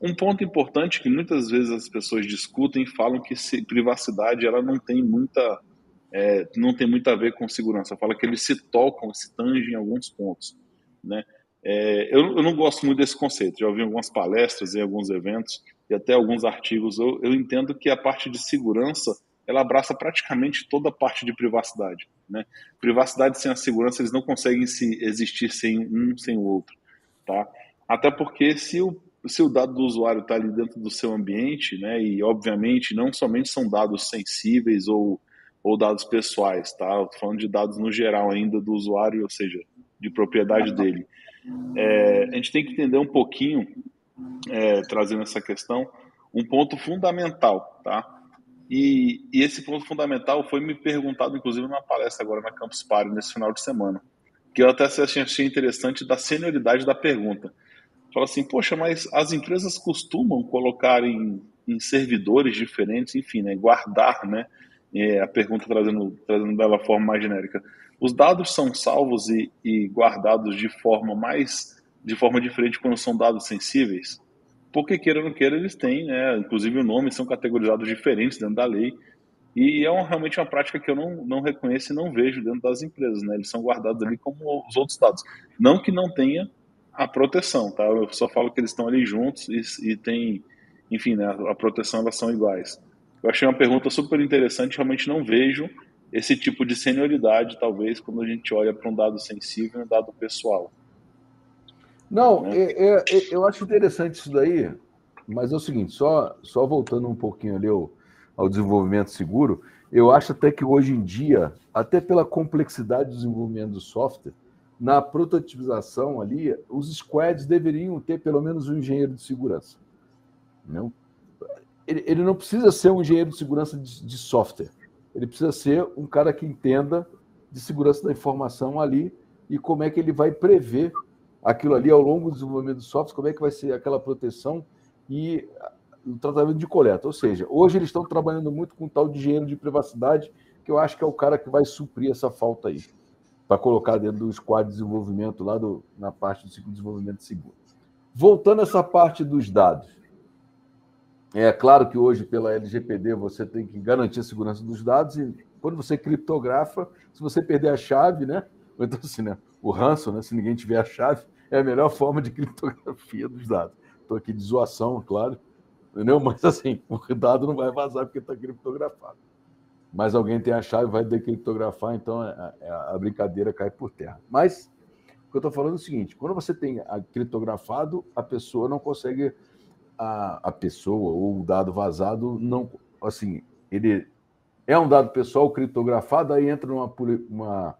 Um ponto importante que muitas vezes as pessoas discutem e falam que se, privacidade ela não tem muita é, não tem muito a ver com segurança. Fala que eles se tocam, se tangem em alguns pontos, né? É, eu, eu, não gosto muito desse conceito. Já ouvi algumas palestras em alguns eventos e até alguns artigos. Eu, eu, entendo que a parte de segurança ela abraça praticamente toda a parte de privacidade. Né? Privacidade sem a segurança eles não conseguem se existir sem um sem o outro, tá? Até porque se o se o dado do usuário está ali dentro do seu ambiente, né, e obviamente não somente são dados sensíveis ou ou dados pessoais, tá? Tô falando de dados no geral ainda do usuário, ou seja, de propriedade dele. É, a gente tem que entender um pouquinho, é, trazendo essa questão, um ponto fundamental, tá? E, e, esse ponto fundamental foi me perguntado, inclusive, numa palestra agora na Campus Party, nesse final de semana, que eu até achei interessante da senioridade da pergunta. Fala assim, poxa, mas as empresas costumam colocar em, em servidores diferentes, enfim, né, guardar, né, é, a pergunta trazendo, trazendo dela forma mais genérica. Os dados são salvos e, e, guardados de forma mais de forma diferente quando são dados sensíveis? porque queira ou não queira, eles têm, né? Inclusive o nome são categorizados diferentes dentro da lei. E é realmente uma prática que eu não, não reconheço e não vejo dentro das empresas, né? Eles são guardados ali como os outros dados. Não que não tenha a proteção, tá? Eu só falo que eles estão ali juntos e, e tem, enfim, né? A proteção elas são iguais. Eu achei uma pergunta super interessante, realmente não vejo esse tipo de senioridade, talvez, quando a gente olha para um dado sensível, um dado pessoal. Não, né? é, é, é, eu acho interessante isso daí, mas é o seguinte, só, só voltando um pouquinho ali ao, ao desenvolvimento seguro, eu acho até que hoje em dia, até pela complexidade do desenvolvimento do software, na prototipização ali, os squads deveriam ter pelo menos um engenheiro de segurança. Não? Ele, ele não precisa ser um engenheiro de segurança de, de software. Ele precisa ser um cara que entenda de segurança da informação ali e como é que ele vai prever aquilo ali ao longo do desenvolvimento do software, como é que vai ser aquela proteção e o tratamento de coleta. Ou seja, hoje eles estão trabalhando muito com tal de engenheiro de privacidade, que eu acho que é o cara que vai suprir essa falta aí, para colocar dentro do squad de desenvolvimento, lá do, na parte do ciclo de desenvolvimento seguro. Voltando a essa parte dos dados. É claro que hoje, pela LGPD, você tem que garantir a segurança dos dados e quando você criptografa, se você perder a chave, né? Então, assim, né? O ransom, né? Se ninguém tiver a chave, é a melhor forma de criptografia dos dados. Estou aqui de zoação, claro, entendeu? Mas assim, o dado não vai vazar porque está criptografado. Mas alguém tem a chave, vai decriptografar, então a, é, é, a brincadeira cai por terra. Mas o que eu estou falando é o seguinte: quando você tem criptografado, a pessoa não consegue. A, a pessoa ou o dado vazado não. Assim, ele é um dado pessoal criptografado, aí entra numa uma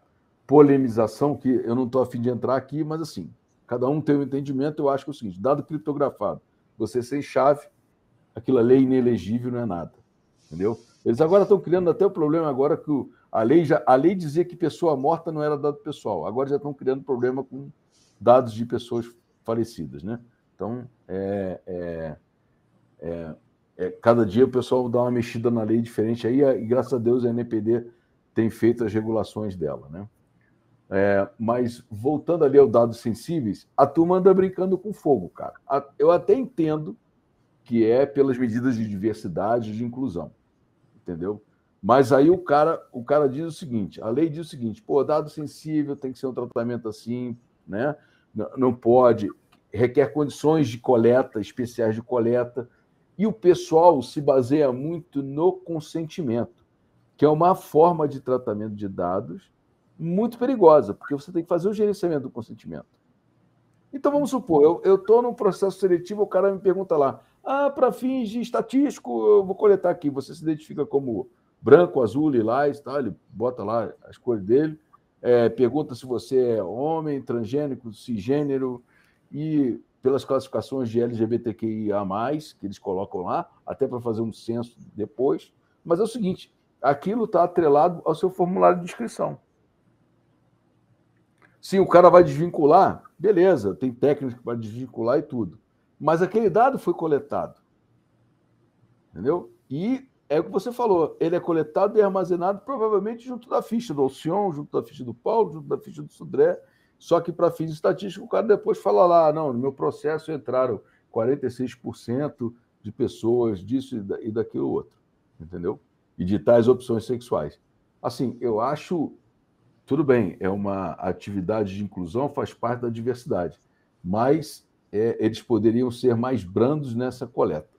polemização que eu não estou afim de entrar aqui, mas assim, cada um tem um entendimento. Eu acho que é o seguinte: dado criptografado, você sem chave, aquilo ali é inelegível, não é nada. Entendeu? Eles agora estão criando até o problema agora que a lei já a lei dizia que pessoa morta não era dado pessoal. Agora já estão criando problema com dados de pessoas falecidas, né? Então, é, é, é, é, cada dia o pessoal dá uma mexida na lei diferente aí, e graças a Deus a NPD tem feito as regulações dela, né? É, mas voltando ali aos dados sensíveis, a turma anda brincando com fogo, cara. Eu até entendo que é pelas medidas de diversidade e de inclusão, entendeu? Mas aí o cara, o cara diz o seguinte: a lei diz o seguinte, pô, dado sensível tem que ser um tratamento assim, né? Não pode, requer condições de coleta, especiais de coleta, e o pessoal se baseia muito no consentimento, que é uma forma de tratamento de dados muito perigosa, porque você tem que fazer o gerenciamento do consentimento. Então vamos supor, eu estou num processo seletivo, o cara me pergunta lá, ah, para fins de estatístico, eu vou coletar aqui. Você se identifica como branco, azul, lilás, tá? ele bota lá as cores dele, é, pergunta se você é homem, transgênico, cisgênero, e pelas classificações de LGBTQIA, que eles colocam lá, até para fazer um censo depois. Mas é o seguinte: aquilo está atrelado ao seu formulário de inscrição. Sim, o cara vai desvincular, beleza, tem técnicas para desvincular e tudo. Mas aquele dado foi coletado. Entendeu? E é o que você falou, ele é coletado e armazenado provavelmente junto da ficha do Alcion, junto da ficha do Paulo, junto da ficha do Sudré. Só que para fins estatísticos, o cara depois fala lá, não, no meu processo entraram 46% de pessoas disso e daquilo outro. Entendeu? E de tais opções sexuais. Assim, eu acho tudo bem, é uma atividade de inclusão, faz parte da diversidade, mas é, eles poderiam ser mais brandos nessa coleta.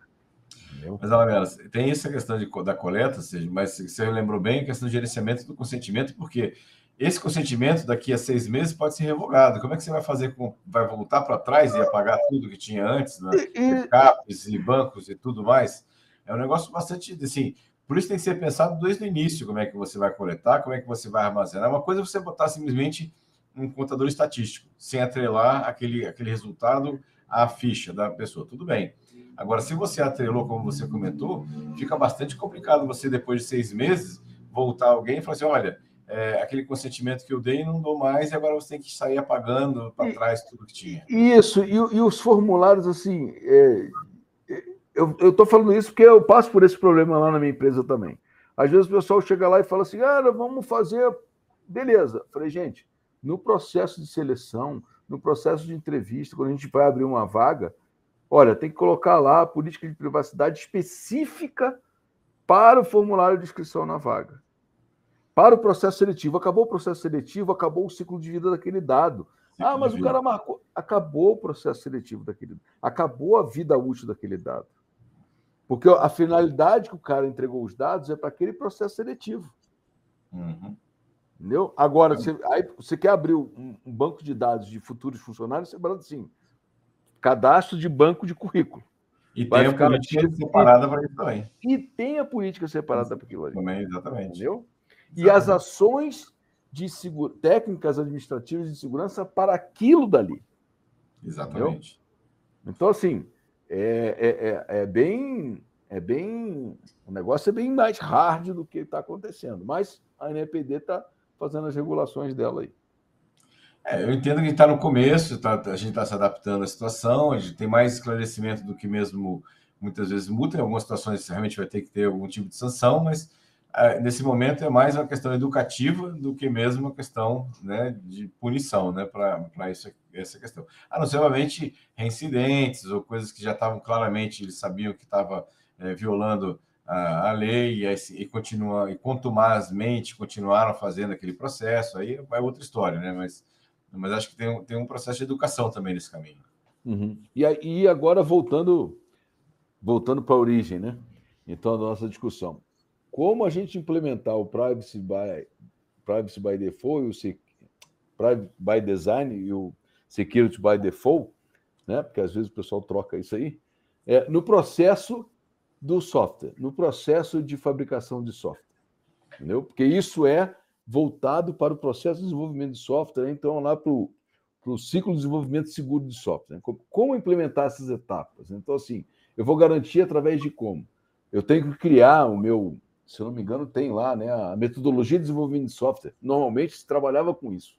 Entendeu? Mas, Alamela, tem essa questão de, da coleta, mas você lembrou bem a questão do gerenciamento do consentimento, porque esse consentimento daqui a seis meses pode ser revogado. Como é que você vai fazer com. Vai voltar para trás e apagar tudo que tinha antes, né? E, CAPs e bancos e tudo mais? É um negócio bastante assim. Por isso tem que ser pensado desde o início como é que você vai coletar, como é que você vai armazenar. Uma coisa é você botar simplesmente um contador estatístico, sem atrelar aquele, aquele resultado à ficha da pessoa. Tudo bem. Agora, se você atrelou, como você comentou, fica bastante complicado você, depois de seis meses, voltar alguém e falar assim: olha, é, aquele consentimento que eu dei não dou mais e agora você tem que sair apagando para trás tudo que tinha. Isso, e, e os formulários, assim, é, eu estou falando isso porque eu passo por esse problema lá na minha empresa também. Às vezes o pessoal chega lá e fala assim: ah, vamos fazer. Beleza. falei, gente, no processo de seleção, no processo de entrevista, quando a gente vai abrir uma vaga, Olha, tem que colocar lá a política de privacidade específica para o formulário de inscrição na vaga. Para o processo seletivo. Acabou o processo seletivo, acabou o ciclo de vida daquele dado. Ah, mas o cara marcou. Acabou o processo seletivo daquele. Acabou a vida útil daquele dado. Porque a finalidade que o cara entregou os dados é para aquele processo seletivo. Uhum. Entendeu? Agora, você, aí você quer abrir um, um, banco de dados de futuros funcionários, você fala assim: cadastro de banco de currículo. E Vai tem a política separada para isso também. E tem a política separada para aquilo ali. Também, exatamente. Entendeu? E as ações de segura, técnicas administrativas de segurança para aquilo dali. Exatamente. Entendeu? Então, assim, é, é, é, é, bem. É bem. O negócio é bem mais hard do que está acontecendo. Mas a NPD está fazendo as regulações dela aí. É, eu entendo que a gente está no começo, tá, a gente está se adaptando à situação, a gente tem mais esclarecimento do que mesmo muitas vezes multa. Em algumas situações realmente vai ter que ter algum tipo de sanção, mas nesse momento é mais uma questão educativa do que mesmo uma questão né, de punição né, para essa questão. A não ser, obviamente, reincidentes ou coisas que já estavam claramente, eles sabiam que estava é, violando a, a lei e, e, continua, e contumazmente continuaram fazendo aquele processo, aí é outra história, né? Mas, mas acho que tem, tem um processo de educação também nesse caminho. Uhum. E, e agora voltando voltando para a origem, né? Então, a nossa discussão. Como a gente implementar o Privacy by, privacy by Default o Privacy by Design e o Security by Default, né? Porque às vezes o pessoal troca isso aí, é, no processo do software, no processo de fabricação de software. Entendeu? Porque isso é voltado para o processo de desenvolvimento de software, então lá para o, para o ciclo de desenvolvimento seguro de software. Né? Como implementar essas etapas? Então, assim, eu vou garantir através de como? Eu tenho que criar o meu, se eu não me engano, tem lá né, a metodologia de desenvolvimento de software. Normalmente se trabalhava com isso.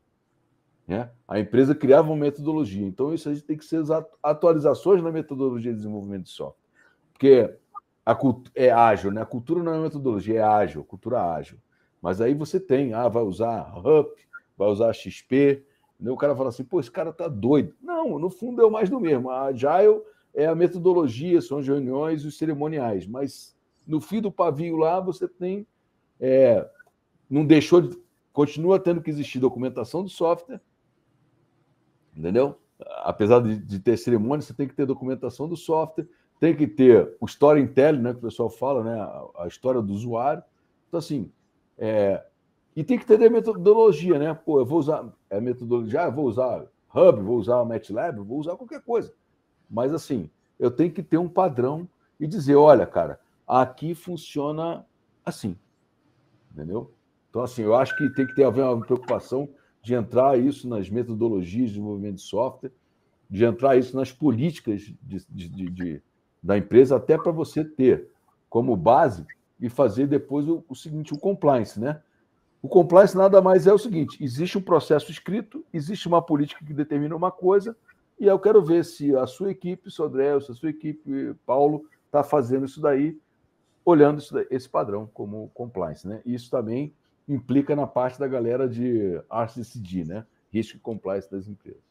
Né? A empresa criava uma metodologia. Então, isso a gente tem que ser atualizações na metodologia de desenvolvimento de software. Porque a é ágil, né? A cultura não é metodologia, é ágil, cultura ágil. Mas aí você tem, ah, vai usar RUP, vai usar XP. Né? O cara fala assim, pô, esse cara tá doido. Não, no fundo é o mais do mesmo. A Agile é a metodologia, são as reuniões e os cerimoniais. Mas no fim do pavio lá, você tem. É, não deixou de. Continua tendo que existir documentação do software, entendeu? Apesar de, de ter cerimônia, você tem que ter documentação do software tem que ter o storytelling, né, que o pessoal fala, né, a, a história do usuário. Então, assim, é, e tem que ter metodologia, né? Pô, eu vou usar é, metodologia, eu vou usar Hub, vou usar MATLAB, vou usar qualquer coisa. Mas, assim, eu tenho que ter um padrão e dizer, olha, cara, aqui funciona assim, entendeu? Então, assim, eu acho que tem que ter uma preocupação de entrar isso nas metodologias de desenvolvimento de software, de entrar isso nas políticas de, de, de da empresa, até para você ter como base e fazer depois o, o, seguinte, o compliance, né? O compliance nada mais é o seguinte: existe um processo escrito, existe uma política que determina uma coisa, e eu quero ver se a sua equipe, Sodré, se a sua equipe, Paulo, está fazendo isso daí, olhando esse padrão como compliance, né? Isso também implica na parte da galera de RCCD, né? Risco e compliance das empresas.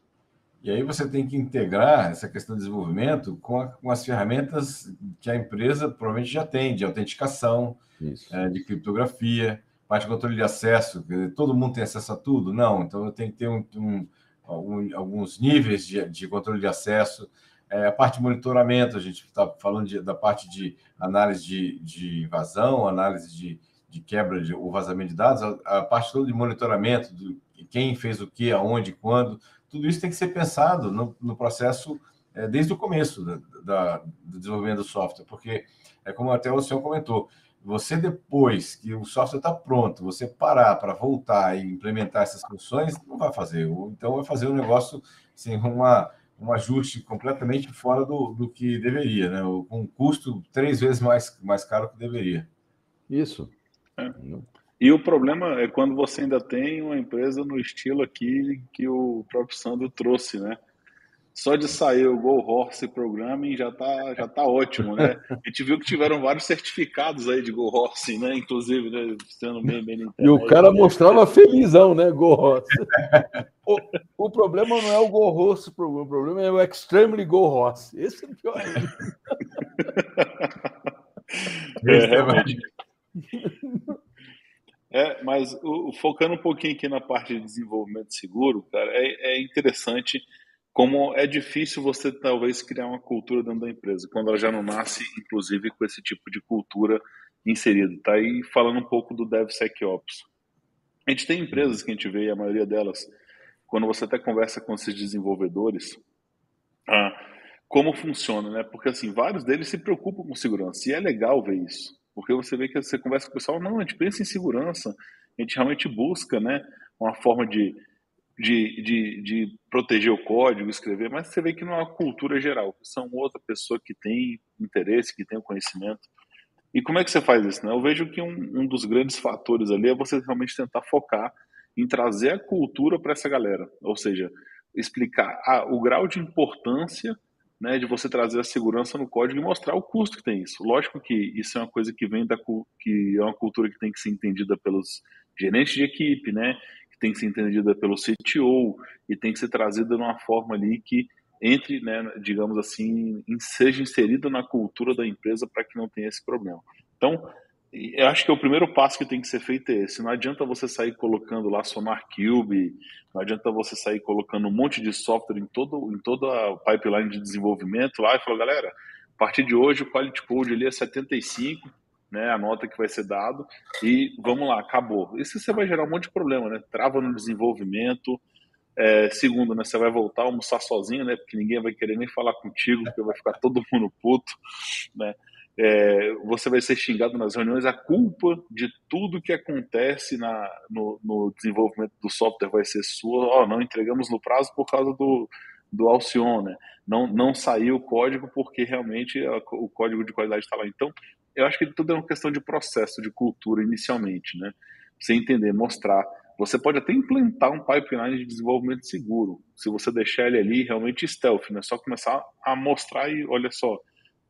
E aí você tem que integrar essa questão de desenvolvimento com, a, com as ferramentas que a empresa provavelmente já tem, de autenticação, é, de criptografia, parte de controle de acesso. Todo mundo tem acesso a tudo? Não, então eu tenho que ter um, um, alguns níveis de, de, controle de acesso. É, a parte de monitoramento, a gente está falando de, da parte de análise de, de invasão, análise de, de quebra de, ou vazamento de dados, a, a parte toda de monitoramento, quem fez o que, aonde, quando, tudo isso tem que ser pensado no, no processo é, desde o começo da, da, do desenvolvimento do software, porque é como até o senhor comentou, você depois que o software está pronto, você parar para voltar e implementar essas funções, não vai fazer. Ou então vai fazer um negócio sem assim, uma, um ajuste completamente fora do, do que deveria, né? com um custo três vezes mais, mais caro que deveria. Isso. É. E o problema é quando você ainda tem uma empresa no estilo aqui que o próprio Sandro trouxe, né? Só de sair o Go Horse Programming já tá, já tá ótimo, né? A gente viu que tiveram vários certificados aí de Go Horse, né? Inclusive, né? Sendo bem, bem E o cara mostrava felizão, né? Go Horse. o, problema não é o Go Horse, o problema é o Extremely Go Horse. Esse é o pior. é, realmente. É, mas o, focando um pouquinho aqui na parte de desenvolvimento seguro, cara, é, é interessante como é difícil você talvez criar uma cultura dentro da empresa, quando ela já não nasce, inclusive, com esse tipo de cultura inserida. Tá aí falando um pouco do DevSecOps. A gente tem empresas que a gente vê, e a maioria delas, quando você até conversa com esses desenvolvedores, ah, como funciona, né? Porque assim, vários deles se preocupam com segurança, e é legal ver isso, porque você vê que você conversa com o pessoal, não, a gente pensa em segurança, a gente realmente busca, né, uma forma de de, de, de, proteger o código, escrever, mas você vê que não é uma cultura geral, são outra pessoa que tem interesse, que tem o conhecimento. E como é que você faz isso? Né? Eu vejo que um, um dos grandes fatores ali é você realmente tentar focar em trazer a cultura para essa galera, ou seja, explicar ah, o grau de importância né, de você trazer a segurança no código e mostrar o custo que tem isso. Lógico que isso é uma coisa que vem da que é uma cultura que tem que ser entendida pelos gerentes de equipe, né, tem que ser entendida pelo CTO e tem que ser trazida de uma forma ali que entre, né, digamos assim, seja inserida na cultura da empresa para que não tenha esse problema. Então, eu acho que é o primeiro passo que tem que ser feito é esse. Não adianta você sair colocando lá Sonar Cube, não adianta você sair colocando um monte de software em, todo, em toda a pipeline de desenvolvimento lá e falar, galera, a partir de hoje o Quality Code ali é 75, né, a nota que vai ser dado e vamos lá, acabou. Isso você vai gerar um monte de problema, né? Trava no desenvolvimento. É, segundo, né, você vai voltar a almoçar sozinho, né? Porque ninguém vai querer nem falar contigo, porque vai ficar todo mundo puto, né? É, você vai ser xingado nas reuniões. A culpa de tudo que acontece na, no, no desenvolvimento do software vai ser sua. Oh, não entregamos no prazo por causa do, do Alcion, né? Não, não saiu o código porque realmente o código de qualidade está lá. Então, eu acho que tudo é uma questão de processo, de cultura inicialmente, né? Você entender, mostrar. Você pode até implantar um pipeline de desenvolvimento seguro, se você deixar ele ali realmente stealth, né? Só começar a mostrar e olha só,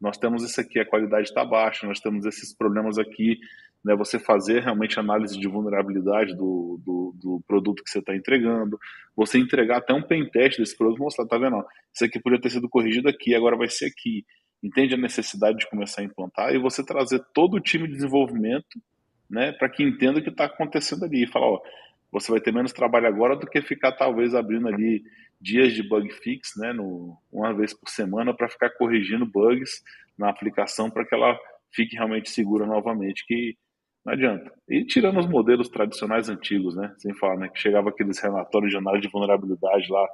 nós temos isso aqui, a qualidade está baixa, nós temos esses problemas aqui, né? Você fazer realmente análise de vulnerabilidade do, do, do produto que você está entregando, você entregar até um pen test desse produto, mostrar, tá vendo? Isso aqui podia ter sido corrigido aqui, agora vai ser aqui entende a necessidade de começar a implantar e você trazer todo o time de desenvolvimento né, para que entenda o que está acontecendo ali e falar, ó, você vai ter menos trabalho agora do que ficar talvez abrindo ali dias de bug fix, né, no, uma vez por semana para ficar corrigindo bugs na aplicação para que ela fique realmente segura novamente, que não adianta. E tirando os modelos tradicionais antigos, né, sem falar, né, que chegava aqueles relatórios de análise de vulnerabilidade lá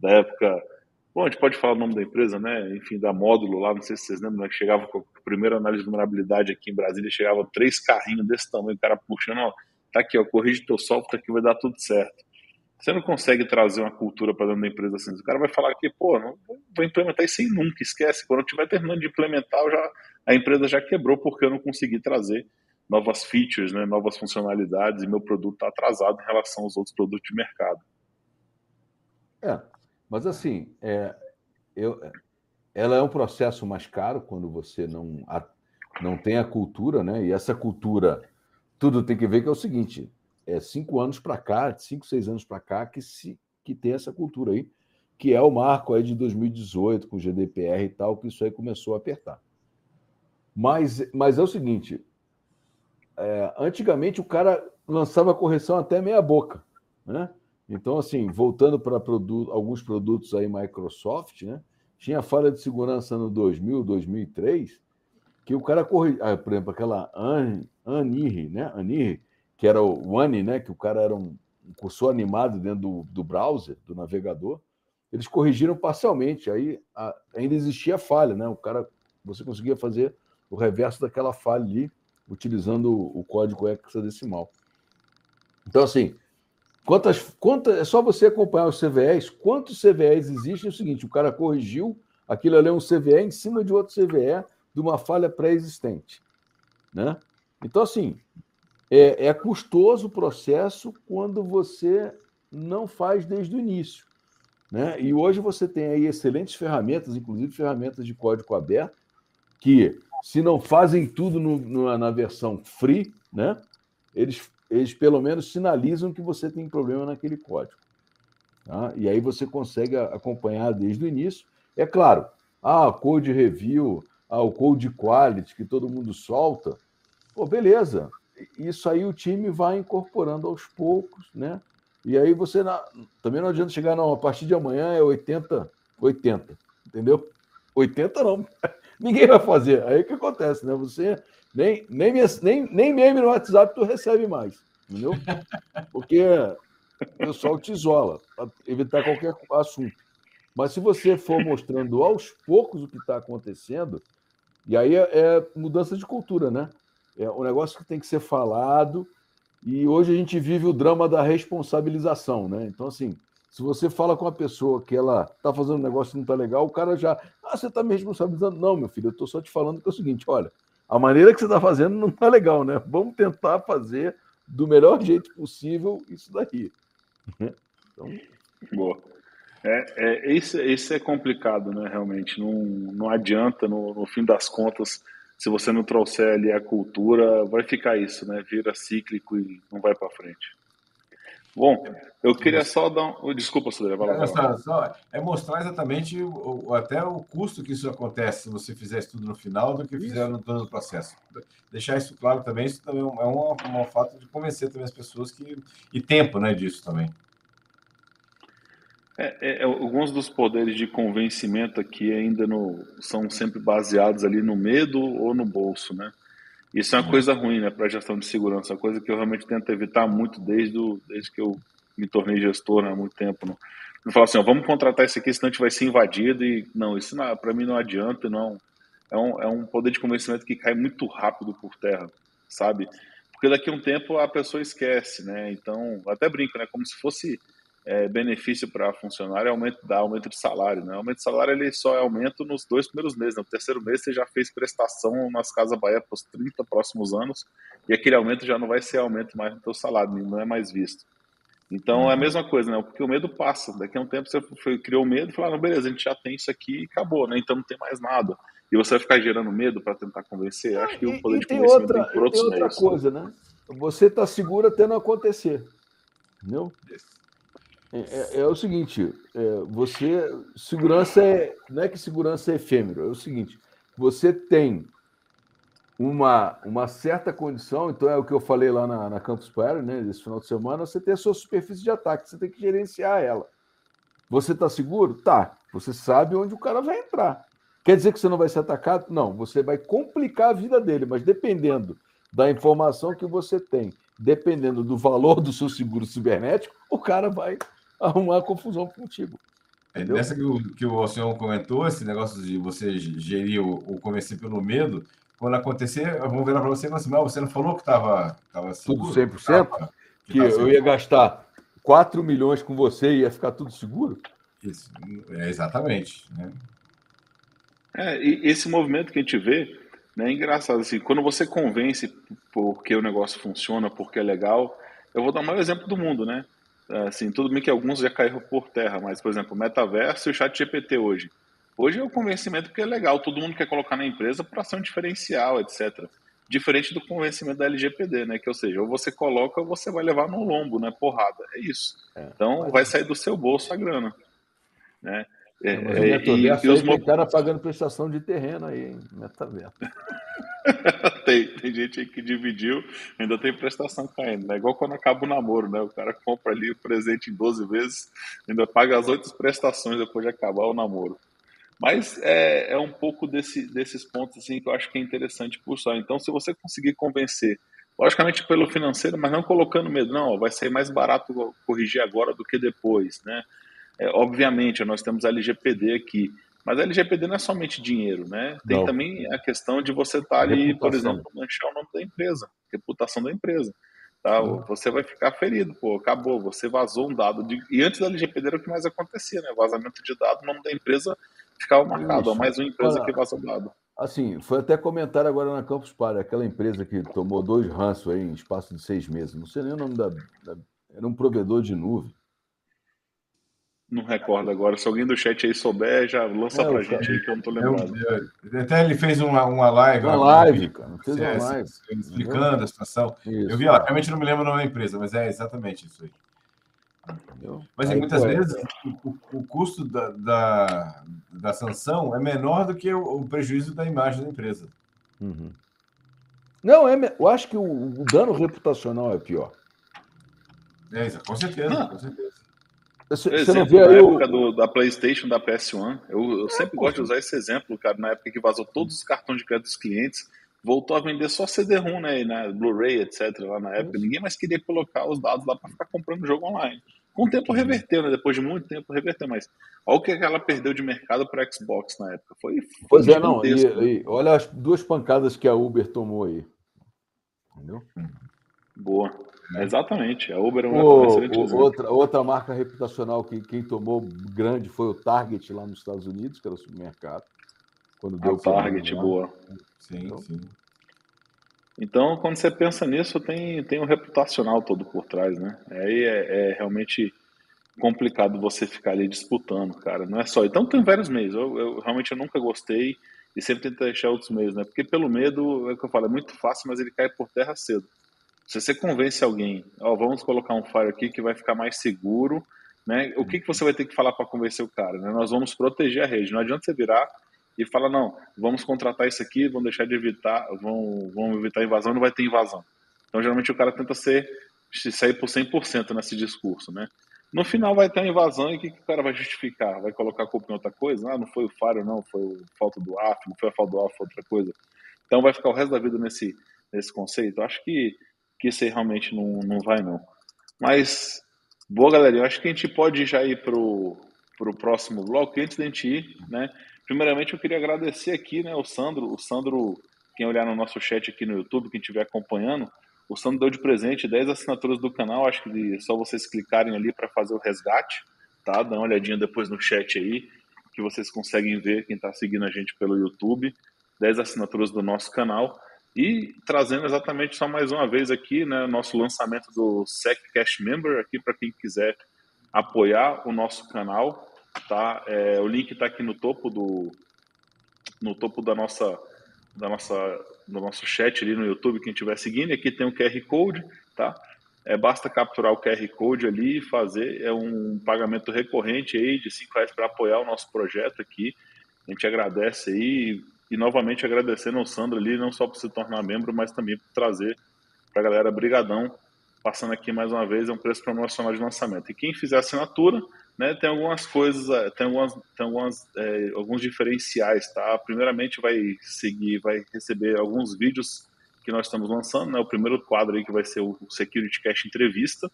da época Bom, a gente pode falar o nome da empresa, né? Enfim, da Módulo lá, não sei se vocês lembram, né? que chegava com a primeira análise de vulnerabilidade aqui em Brasília, chegava três carrinhos desse tamanho, o cara puxando, ó, tá aqui, ó, corrige teu software que vai dar tudo certo. Você não consegue trazer uma cultura para dentro da empresa assim. O cara vai falar que, pô, não vou implementar isso aí nunca, esquece. Quando eu estiver terminando de implementar, já, a empresa já quebrou porque eu não consegui trazer novas features, né, novas funcionalidades e meu produto está atrasado em relação aos outros produtos de mercado. É, mas, assim, é, eu, ela é um processo mais caro quando você não, a, não tem a cultura, né? E essa cultura, tudo tem que ver que é o seguinte: é cinco anos para cá, cinco, seis anos para cá, que, se, que tem essa cultura aí, que é o marco aí de 2018, com o GDPR e tal, que isso aí começou a apertar. Mas, mas é o seguinte: é, antigamente o cara lançava correção até meia boca, né? Então, assim, voltando para produto, alguns produtos aí Microsoft, né? Tinha falha de segurança no 2000, 2003, que o cara corrigia, ah, por exemplo, aquela Anir, né? Anir, que era o One, né? Que o cara era um, um cursor animado dentro do, do browser, do navegador. Eles corrigiram parcialmente, aí a, ainda existia falha, né? O cara, você conseguia fazer o reverso daquela falha ali, utilizando o, o código hexadecimal. Então, assim, Quantas, quantas, é só você acompanhar os CVEs. Quantos CVEs existem? É o seguinte: o cara corrigiu aquilo ali é um CVE em cima de outro CVE de uma falha pré-existente. Né? Então, assim, é, é custoso o processo quando você não faz desde o início. Né? E hoje você tem aí excelentes ferramentas, inclusive ferramentas de código aberto, que, se não fazem tudo no, no, na versão free, né? eles eles pelo menos sinalizam que você tem problema naquele código. Tá? E aí você consegue acompanhar desde o início. É claro, ah, code review, ah, o code quality que todo mundo solta, pô, beleza. Isso aí o time vai incorporando aos poucos, né? E aí você na... também não adianta chegar, não, a partir de amanhã é 80, 80, entendeu? 80 não. Ninguém vai fazer. Aí o que acontece, né? Você nem, nem, nem, nem meme no WhatsApp tu recebe mais, entendeu? Porque o pessoal te isola, para evitar qualquer assunto. Mas se você for mostrando aos poucos o que está acontecendo, e aí é, é, mudança de cultura, né? É um negócio que tem que ser falado, e hoje a gente vive o drama da responsabilização, né? Então, assim, se você fala com uma pessoa que ela está fazendo um negócio que não está legal, o cara já. Ah, você está me responsabilizando. Não, meu filho, eu estou só te falando que é o seguinte: olha, a maneira que você está fazendo não está legal, né? Vamos tentar fazer do melhor jeito possível isso daí. Então... Boa. É, é, isso, isso é complicado, né? Realmente. Não, não adianta, no, no fim das contas, se você não trouxer ali a cultura, vai ficar isso, né? Vira cíclico e não vai para frente. Bom, eu queria só dar um. Desculpa, Sodré, vai lá. É, só, é mostrar exatamente o, até o custo que isso acontece se você fizer isso tudo no final do que fizer no todo o processo. Deixar isso claro também, isso também é um, um, um fato de convencer também as pessoas que. E tempo, né, disso também. É, é, é, alguns dos poderes de convencimento aqui ainda no, são sempre baseados ali no medo ou no bolso, né? Isso é uma coisa ruim, né, para a gestão de segurança, uma coisa que eu realmente tento evitar muito desde, o, desde que eu me tornei gestor né, há muito tempo. Não, não falar assim, ó, vamos contratar esse aqui, senão a gente vai ser invadido e não, isso para mim não adianta, não. É um, é um poder de convencimento que cai muito rápido por terra, sabe? Porque daqui a um tempo a pessoa esquece, né? Então, até brinco, né? Como se fosse é, benefício para funcionário é aumento, dá aumento de salário. Né? O aumento de salário ele só é aumento nos dois primeiros meses. Né? No terceiro mês você já fez prestação nas Casas Bahia para os 30 próximos anos e aquele aumento já não vai ser aumento mais no teu salário, não é mais visto. Então é a mesma coisa, né? Porque o medo passa. Daqui a um tempo você foi, criou medo e falou, ah, beleza, a gente já tem isso aqui e acabou, né? Então não tem mais nada. E você vai ficar gerando medo para tentar convencer. Acho que o poder de convencimento outra, tem por outros tem outra meios. coisa, né? Você está seguro até não acontecer. Entendeu? É, é, é, o seguinte, é, você segurança é não é que segurança é efêmero, é o seguinte, você tem uma, uma certa condição, então é o que eu falei lá na, na Campus Party, né, esse final de semana, você tem a sua superfície de ataque, você tem que gerenciar ela. Você está seguro? Tá. Você sabe onde o cara vai entrar. Quer dizer que você não vai ser atacado? Não, você vai complicar a vida dele, mas dependendo da informação que você tem, dependendo do valor do seu seguro cibernético, o cara vai arrumar confusão contigo. É, entendeu? Nessa que o, que o senhor comentou, esse negócio de você gerir o, o convencer pelo medo, quando acontecer, vamos virar para você e falar assim, mas você não falou que estava tava seguro? Tudo 100%? Tava, que, que eu ia gastar 4 milhões com você e ia ficar tudo seguro? Isso, é exatamente. Né? É, e esse movimento que a gente vê né, é engraçado. Assim, quando você convence porque o negócio funciona, porque é legal, eu vou dar o maior exemplo do mundo, né? Assim, tudo bem que alguns já caíram por terra, mas, por exemplo, o metaverso e o chat GPT hoje. Hoje é o convencimento que é legal, todo mundo quer colocar na empresa para ser um diferencial, etc. Diferente do convencimento da LGPD, né? Que, ou seja, ou você coloca ou você vai levar no lombo, né? Porrada. É isso. É, então vai sair do seu bolso a grana. Né? É, mas é, e, e os tem cara pagando prestação de terreno aí, hein? Metaverso. tem, tem gente aí que dividiu, ainda tem prestação caindo, né? Igual quando acaba o namoro, né? O cara compra ali o presente em 12 vezes, ainda paga as oito prestações depois de acabar o namoro. Mas é, é um pouco desse, desses pontos assim que eu acho que é interessante pulsar. Então, se você conseguir convencer, logicamente pelo financeiro, mas não colocando medo, não, vai ser mais barato corrigir agora do que depois, né? É, obviamente, nós temos a LGPD aqui, mas a LGPD não é somente dinheiro, né? Tem não. também a questão de você estar tá ali, reputação. por exemplo, manchar o nome da empresa, reputação da empresa. Tá? Você vai ficar ferido, pô, acabou, você vazou um dado. De... E antes da LGPD era o que mais acontecia, né? Vazamento de dado, o nome da empresa ficava marcado, Isso. mais uma empresa que vazou dado. Assim, foi até comentário agora na Campus Party, aquela empresa que tomou dois ranços aí em espaço de seis meses. Não sei nem o nome da. da... Era um provedor de nuvem. Não recordo agora. Se alguém do chat aí souber, já lança é, pra gente cara, aí que eu não tô lembrado. Eu, até ele fez uma, uma live. Uma live, cara. Fez uma live. Explicando a situação. Isso, eu vi, ó, realmente não me lembro o nome da empresa, mas é exatamente isso aí. Entendeu? Mas Aí, muitas pô, é, vezes é... o, o, custo da, da, da, sanção é menor do que o, o prejuízo da imagem da empresa. Uhum. Não, é, eu acho que o, o, dano reputacional é pior. É, com certeza, ah. com certeza. Você, exemplo, não vê aí na época do, da PlayStation, da PS1, eu, eu é, sempre gosto de usar esse exemplo, cara. Na época que vazou todos os cartões de crédito dos clientes, voltou a vender só CD-ROM, né, na Blu-ray, etc. Lá na época, ninguém mais queria colocar os dados lá para ficar comprando jogo online. Com o tempo reverteu, né? Depois de muito tempo reverteu, mas olha o que ela perdeu de mercado para Xbox na época. Foi, foi pois é, não. E, né? e, olha as duas pancadas que a Uber tomou aí. Entendeu? Boa. Exatamente. A Uber é uma o, o, outra, outra marca reputacional que quem tomou grande foi o Target lá nos Estados Unidos, que era o supermercado. Quando deu a Target, boa. Sim, então, sim. Então, quando você pensa nisso, tem, tem um reputacional todo por trás, né? Aí é, é, realmente complicado você ficar ali disputando, cara. Não é só. Então, tem vários meios. Eu, eu realmente eu nunca gostei e sempre tento deixar outros meios, né? Porque pelo medo, é o que eu falo, é muito fácil, mas ele cai por terra cedo. Se você convence alguém, ó, vamos colocar um fire aqui que vai ficar mais seguro, né? O que, que você vai ter que falar para convencer o cara? Né? Nós vamos proteger a rede. Não adianta você virar e falar, não, vamos contratar isso aqui, vamos deixar de evitar, vão, vão evitar invasão, não vai ter invasão. Então, geralmente, o cara tenta ser, sair por 100% nesse discurso, né? No final vai ter uma invasão e o que, que, o cara vai justificar? Vai colocar a culpa em outra coisa? Ah, não foi o faro, não, foi a falta do AF, não foi a falta do AF, foi outra coisa. Então vai ficar o resto da vida nesse, nesse conceito. Acho que, que isso aí realmente não, não vai, não. Mas, boa, galera, eu acho que a gente pode já ir pro, pro próximo bloco. Antes da gente ir, né, Primeiramente, eu queria agradecer aqui, né, o Sandro. O Sandro, quem olhar no nosso chat aqui no YouTube, quem estiver acompanhando, o Sandro deu de presente 10 assinaturas do canal. Acho que é só vocês clicarem ali para fazer o resgate, tá? Dá uma olhadinha depois no chat aí, que vocês conseguem ver quem está seguindo a gente pelo YouTube. 10 assinaturas do nosso canal. E trazendo exatamente só mais uma vez aqui, né, nosso lançamento do Sec Cash Member aqui para quem quiser apoiar o nosso canal tá? É, o link está aqui no topo do no topo da nossa da nossa do nosso chat ali no YouTube quem estiver seguindo. Aqui tem o QR Code, tá? É, basta capturar o QR Code ali e fazer é um pagamento recorrente aí de cinco reais para apoiar o nosso projeto aqui. A gente agradece aí e novamente agradecendo ao Sandro ali não só por se tornar membro, mas também por trazer para a galera brigadão. Passando aqui mais uma vez é um preço promocional de lançamento. E quem fizer assinatura né, tem algumas coisas, é, tem, algumas, tem algumas, é, alguns diferenciais, tá? Primeiramente vai seguir, vai receber alguns vídeos que nós estamos lançando, né? O primeiro quadro aí que vai ser o Security Cash Entrevista.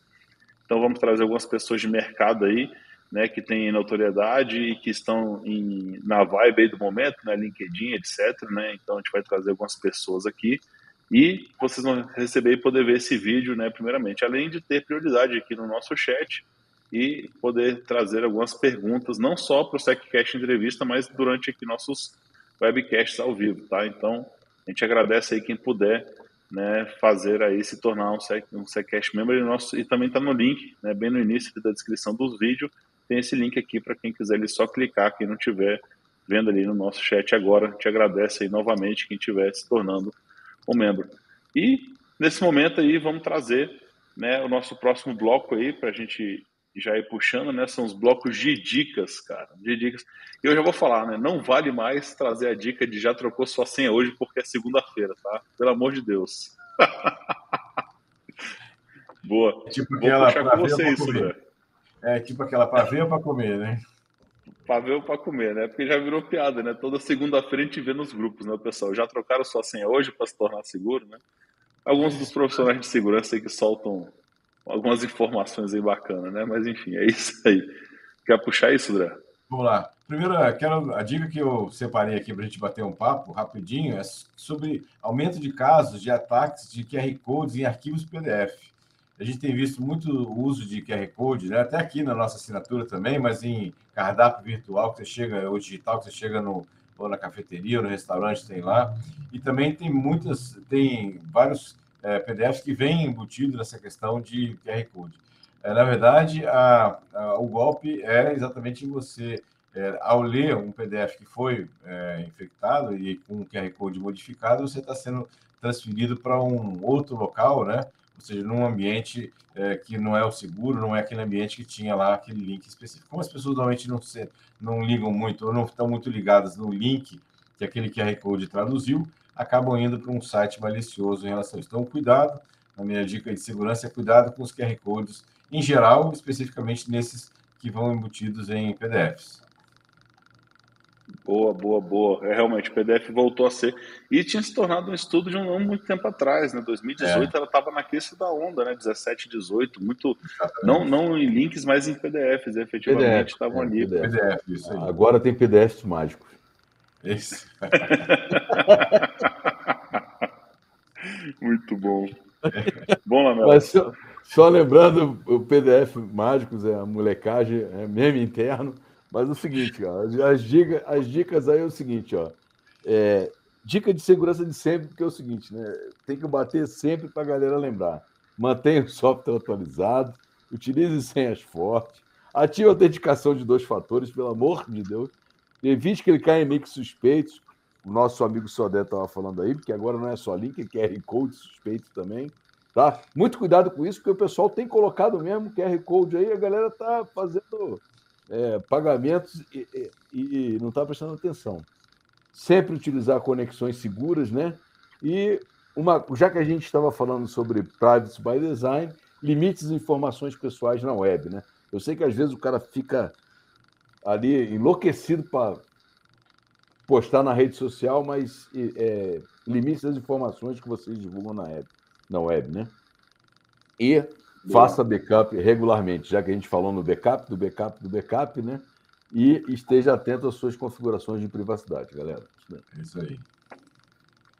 Então vamos trazer algumas pessoas de mercado aí, né, que têm notoriedade e que estão em, na vibe do momento, né, LinkedIn, etc, né? Então a gente vai trazer algumas pessoas aqui e vocês vão receber e poder ver esse vídeo, né, primeiramente, além de ter prioridade aqui no nosso chat, e poder trazer algumas perguntas, não só para o SecCast Entrevista, mas durante aqui nossos webcasts ao vivo, tá? Então, a gente agradece aí quem puder né, fazer aí, se tornar um, um SecCast Member e, nosso, e também está no link, né, bem no início da descrição dos vídeos, tem esse link aqui para quem quiser ele só clicar, quem não tiver vendo ali no nosso chat agora, gente agradece aí novamente quem estiver se tornando um membro. E nesse momento aí vamos trazer né, o nosso próximo bloco aí para a gente já ir puxando, né? São os blocos de dicas, cara. De dicas. E eu já vou falar, né? Não vale mais trazer a dica de já trocou sua senha hoje porque é segunda-feira, tá? Pelo amor de Deus. Boa. Tipo vou puxar com você isso, né? É tipo aquela para ver ou para comer, né? Para ver ou para comer, né? Porque já virou piada, né? Toda segunda-feira a gente vê nos grupos, né, pessoal? Já trocaram sua senha hoje para se tornar seguro, né? Alguns dos profissionais de segurança aí que soltam algumas informações aí bacanas, né? Mas enfim, é isso aí. Quer puxar isso, André? Vamos lá. Primeiro, quero, a dica que eu separei aqui para a gente bater um papo rapidinho é sobre aumento de casos de ataques de QR Codes em arquivos PDF. A gente tem visto muito uso de QR Code, né? até aqui na nossa assinatura também, mas em cardápio virtual que você chega, ou digital, que você chega no, ou na cafeteria ou no restaurante, tem lá. E também tem muitas, tem vários é, PDFs que vêm embutido nessa questão de QR Code. É, na verdade, a, a, o golpe é exatamente você, é, ao ler um PDF que foi infectado e com um QR Code modificado, você está sendo transferido para um outro local, né? Ou seja, num ambiente é, que não é o seguro, não é aquele ambiente que tinha lá aquele link específico. Como as pessoas normalmente não, se, não ligam muito, ou não estão muito ligadas no link que aquele QR Code traduziu, acabam indo para um site malicioso em relação a isso. Então, cuidado, a minha dica de segurança é cuidado com os QR Codes em geral, especificamente nesses que vão embutidos em PDFs. Boa, boa, boa. É, realmente, o PDF voltou a ser. E tinha se tornado um estudo de um não muito tempo atrás, né? 2018 é. ela estava na crista da onda, né? 17, 18, muito. Não, não em links, mas em PDFs, efetivamente estavam é, ali. PDF. PDF isso aí. Agora tem PDFs mágicos. Isso. muito bom. Bom, Lamela. Mas só, só lembrando, o PDF mágicos é a molecagem, é meme interno. Mas é o seguinte, ó, as, dicas, as dicas aí é o seguinte, ó. É, dica de segurança de sempre, porque é o seguinte, né? Tem que bater sempre para a galera lembrar. Mantenha o software atualizado, utilize senhas fortes, ative a autenticação de dois fatores, pelo amor de Deus. Evite clicar em links suspeitos. O nosso amigo Sodé estava falando aí, porque agora não é só link, é QR Code suspeito também. Tá? Muito cuidado com isso, porque o pessoal tem colocado mesmo QR Code aí, a galera tá fazendo é, pagamentos e, e, e não está prestando atenção. Sempre utilizar conexões seguras, né? E uma, já que a gente estava falando sobre privacy by design, limites de informações pessoais na web, né? Eu sei que às vezes o cara fica ali enlouquecido para postar na rede social, mas é, limites das informações que vocês divulgam na web, na web, né? E Faça backup regularmente, já que a gente falou no backup, do backup, do backup, né? E esteja atento às suas configurações de privacidade, galera. É isso aí.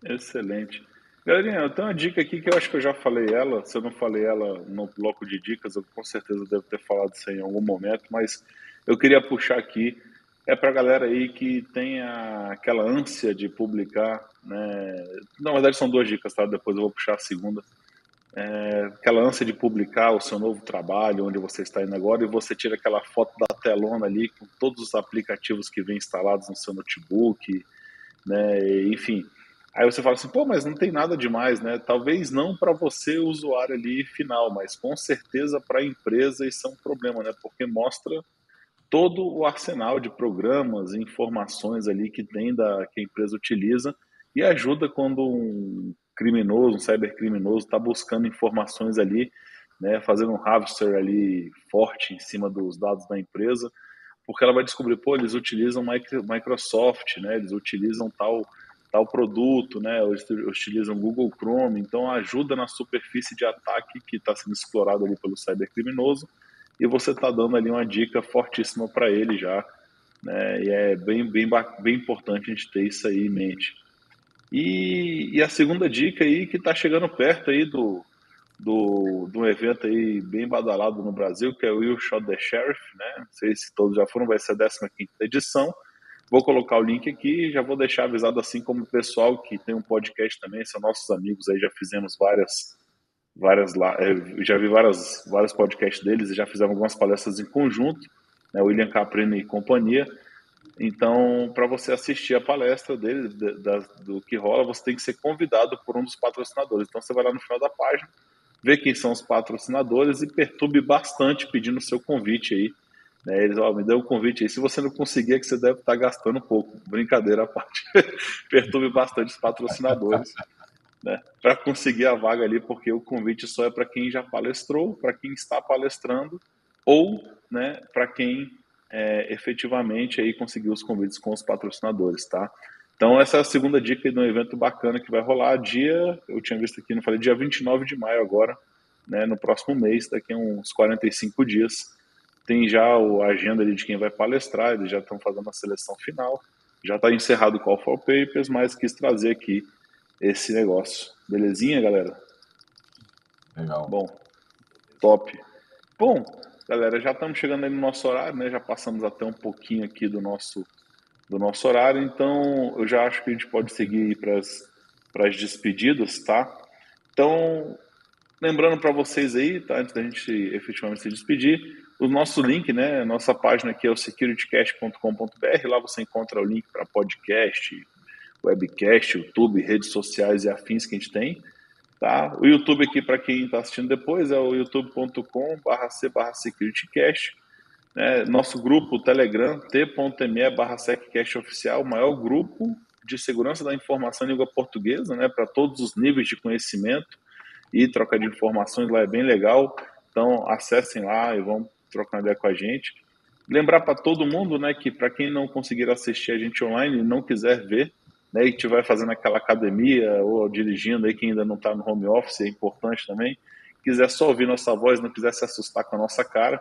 Excelente. Galerinha, eu tenho uma dica aqui que eu acho que eu já falei ela. Se eu não falei ela no bloco de dicas, eu com certeza devo ter falado isso em algum momento, mas eu queria puxar aqui. É para a galera aí que tem aquela ânsia de publicar, né? Na verdade, são duas dicas, tá? Depois eu vou puxar a segunda é, aquela ânsia de publicar o seu novo trabalho, onde você está indo agora, e você tira aquela foto da telona ali com todos os aplicativos que vêm instalados no seu notebook, né? Enfim. Aí você fala assim, pô, mas não tem nada demais, né? Talvez não para você, usuário ali final, mas com certeza para a empresa isso é um problema, né? Porque mostra todo o arsenal de programas e informações ali que tem da que a empresa utiliza e ajuda quando um criminoso, um cybercriminoso, está buscando informações ali, né, fazendo um harvester ali forte em cima dos dados da empresa, porque ela vai descobrir, pô, eles utilizam Microsoft, né, eles utilizam tal tal produto, né, eles utilizam Google Chrome, então ajuda na superfície de ataque que está sendo explorado ali pelo cybercriminoso, e você está dando ali uma dica fortíssima para ele já, né, e é bem, bem, bem importante a gente ter isso aí em mente. E, e a segunda dica aí que está chegando perto aí do, do, do evento aí bem badalado no Brasil, que é o Will Shot the Sheriff, né? Não sei se todos já foram, vai ser a 15 edição. Vou colocar o link aqui já vou deixar avisado assim como o pessoal que tem um podcast também, são nossos amigos aí, já fizemos várias várias lá, é, já vi várias vários podcasts deles e já fizemos algumas palestras em conjunto, né, William Caprini e companhia. Então, para você assistir a palestra dele, da, do que rola, você tem que ser convidado por um dos patrocinadores. Então, você vai lá no final da página, vê quem são os patrocinadores e perturbe bastante pedindo seu convite aí. Né? Eles, ó, me dê um convite aí. Se você não conseguir, é que você deve estar tá gastando um pouco. Brincadeira à parte. perturbe bastante os patrocinadores. né? Para conseguir a vaga ali, porque o convite só é para quem já palestrou, para quem está palestrando, ou né, para quem é, efetivamente aí conseguir os convites com os patrocinadores, tá? Então essa é a segunda dica de um evento bacana que vai rolar dia, eu tinha visto aqui, não falei, dia 29 de maio agora, né, no próximo mês, daqui a uns 45 dias. Tem já a agenda ali de quem vai palestrar, eles já estão fazendo a seleção final, já está encerrado o Call for Papers, mas quis trazer aqui esse negócio. Belezinha, galera? Legal. Bom, top. Bom, Galera, já estamos chegando aí no nosso horário, né? Já passamos até um pouquinho aqui do nosso, do nosso horário, então eu já acho que a gente pode seguir para as despedidas, tá? Então, lembrando para vocês aí, tá? Antes da gente efetivamente se despedir, o nosso link, né? Nossa página aqui é o securitycast.com.br. Lá você encontra o link para podcast, webcast, YouTube, redes sociais e afins que a gente tem. Tá? O YouTube aqui, para quem está assistindo depois, é o youtube.com.br securitycast. Né? Nosso grupo Telegram, t.me barra oficial, o maior grupo de segurança da informação em língua portuguesa, né? para todos os níveis de conhecimento e troca de informações lá é bem legal. Então, acessem lá e vão trocar ideia com a gente. Lembrar para todo mundo né, que, para quem não conseguir assistir a gente online e não quiser ver, né, e estiver fazendo aquela academia ou dirigindo aí que ainda não está no home office, é importante também, quiser só ouvir nossa voz, não quiser se assustar com a nossa cara,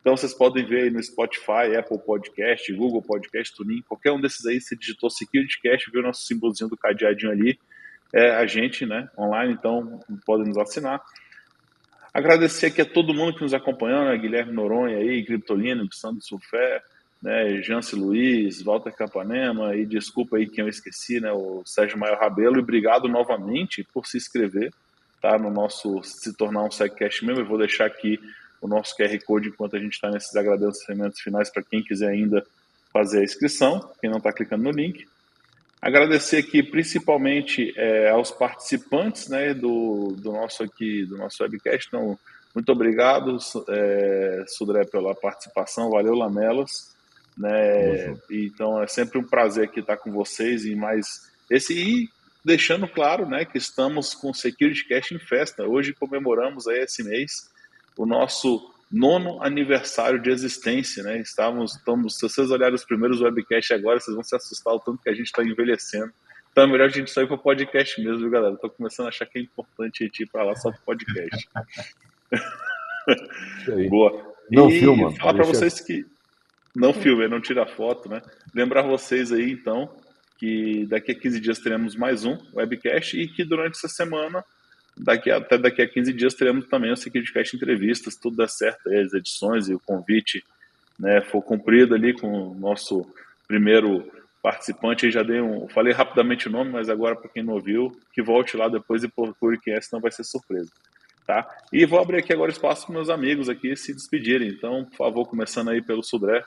então vocês podem ver aí no Spotify, Apple Podcast, Google Podcast, Tuning, qualquer um desses aí, se digitou SecurityCast, viu nosso símbolozinho do cadeadinho ali, é a gente, né, online, então podem nos assinar. Agradecer aqui a todo mundo que nos acompanhou, né, Guilherme Noronha aí, Criptolino, Sandro Sulfé, né, Jance Luiz, Walter Capanema, e desculpa aí quem eu esqueci, né, o Sérgio Maior Rabelo, e obrigado novamente por se inscrever, tá, no nosso, se tornar um SegCast mesmo, eu vou deixar aqui o nosso QR Code enquanto a gente está nesses agradecimentos finais para quem quiser ainda fazer a inscrição, quem não está clicando no link. Agradecer aqui principalmente é, aos participantes né, do, do nosso aqui, do nosso webcast. Então, muito obrigado, é, Sudré, pela participação. Valeu, Lamelas. Né? Então é sempre um prazer aqui estar com vocês e mais esse e deixando claro, né, que estamos com o Security Cash em festa. Hoje comemoramos aí esse mês o nosso nono aniversário de existência, né? Estávamos, estamos, se vocês olharem os primeiros webcasts agora, vocês vão se assustar o tanto que a gente está envelhecendo. Então é melhor a gente sair para podcast mesmo, viu, galera? Estou começando a achar que é importante a gente ir para lá só para podcast. Boa. Não e filma. Falar para vocês que não filme, não tira foto, né? Lembrar vocês aí, então, que daqui a 15 dias teremos mais um webcast e que durante essa semana daqui a, até daqui a 15 dias teremos também o SecurityCast Entrevistas, tudo dá certo as edições e o convite né, for cumprido ali com o nosso primeiro participante, aí já dei um, falei rapidamente o nome, mas agora para quem não ouviu, que volte lá depois e procure quem é, senão vai ser surpresa. Tá? E vou abrir aqui agora espaço para meus amigos aqui se despedirem. Então, por favor, começando aí pelo Sudré.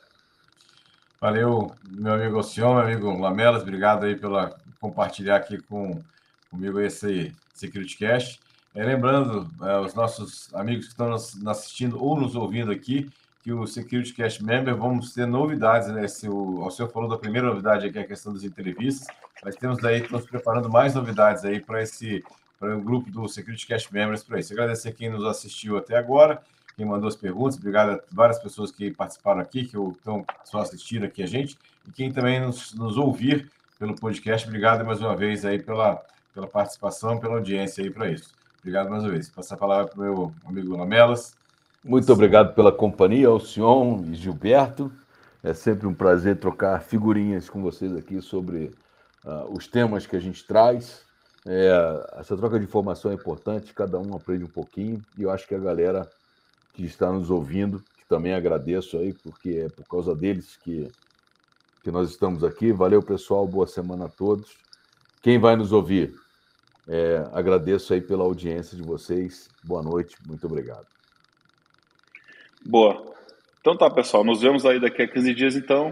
Valeu, meu amigo Alcion, meu amigo Lamelas, obrigado aí pela compartilhar aqui com comigo esse Security Cash. É, lembrando é, os nossos amigos que estão nos assistindo ou nos ouvindo aqui, que o Security Cash Member vamos ter novidades, né? Se o, o senhor falou da primeira novidade aqui, a questão das entrevistas, mas temos daí, estamos preparando mais novidades aí para esse para o grupo do Security Cash Members para isso. Agradecer quem nos assistiu até agora, quem mandou as perguntas, obrigado a várias pessoas que participaram aqui, que estão só assistindo aqui a gente, e quem também nos, nos ouvir pelo podcast, obrigado mais uma vez aí pela pela participação, pela audiência aí para isso. Obrigado mais uma vez. Passar a palavra para o meu amigo Lamelas. Muito obrigado pela companhia, Alcion e Gilberto. É sempre um prazer trocar figurinhas com vocês aqui sobre uh, os temas que a gente traz. É, essa troca de informação é importante, cada um aprende um pouquinho, e eu acho que a galera que está nos ouvindo, que também agradeço aí, porque é por causa deles que, que nós estamos aqui. Valeu, pessoal, boa semana a todos. Quem vai nos ouvir, é, agradeço aí pela audiência de vocês. Boa noite, muito obrigado. Boa. Então tá, pessoal. Nos vemos aí daqui a 15 dias, então.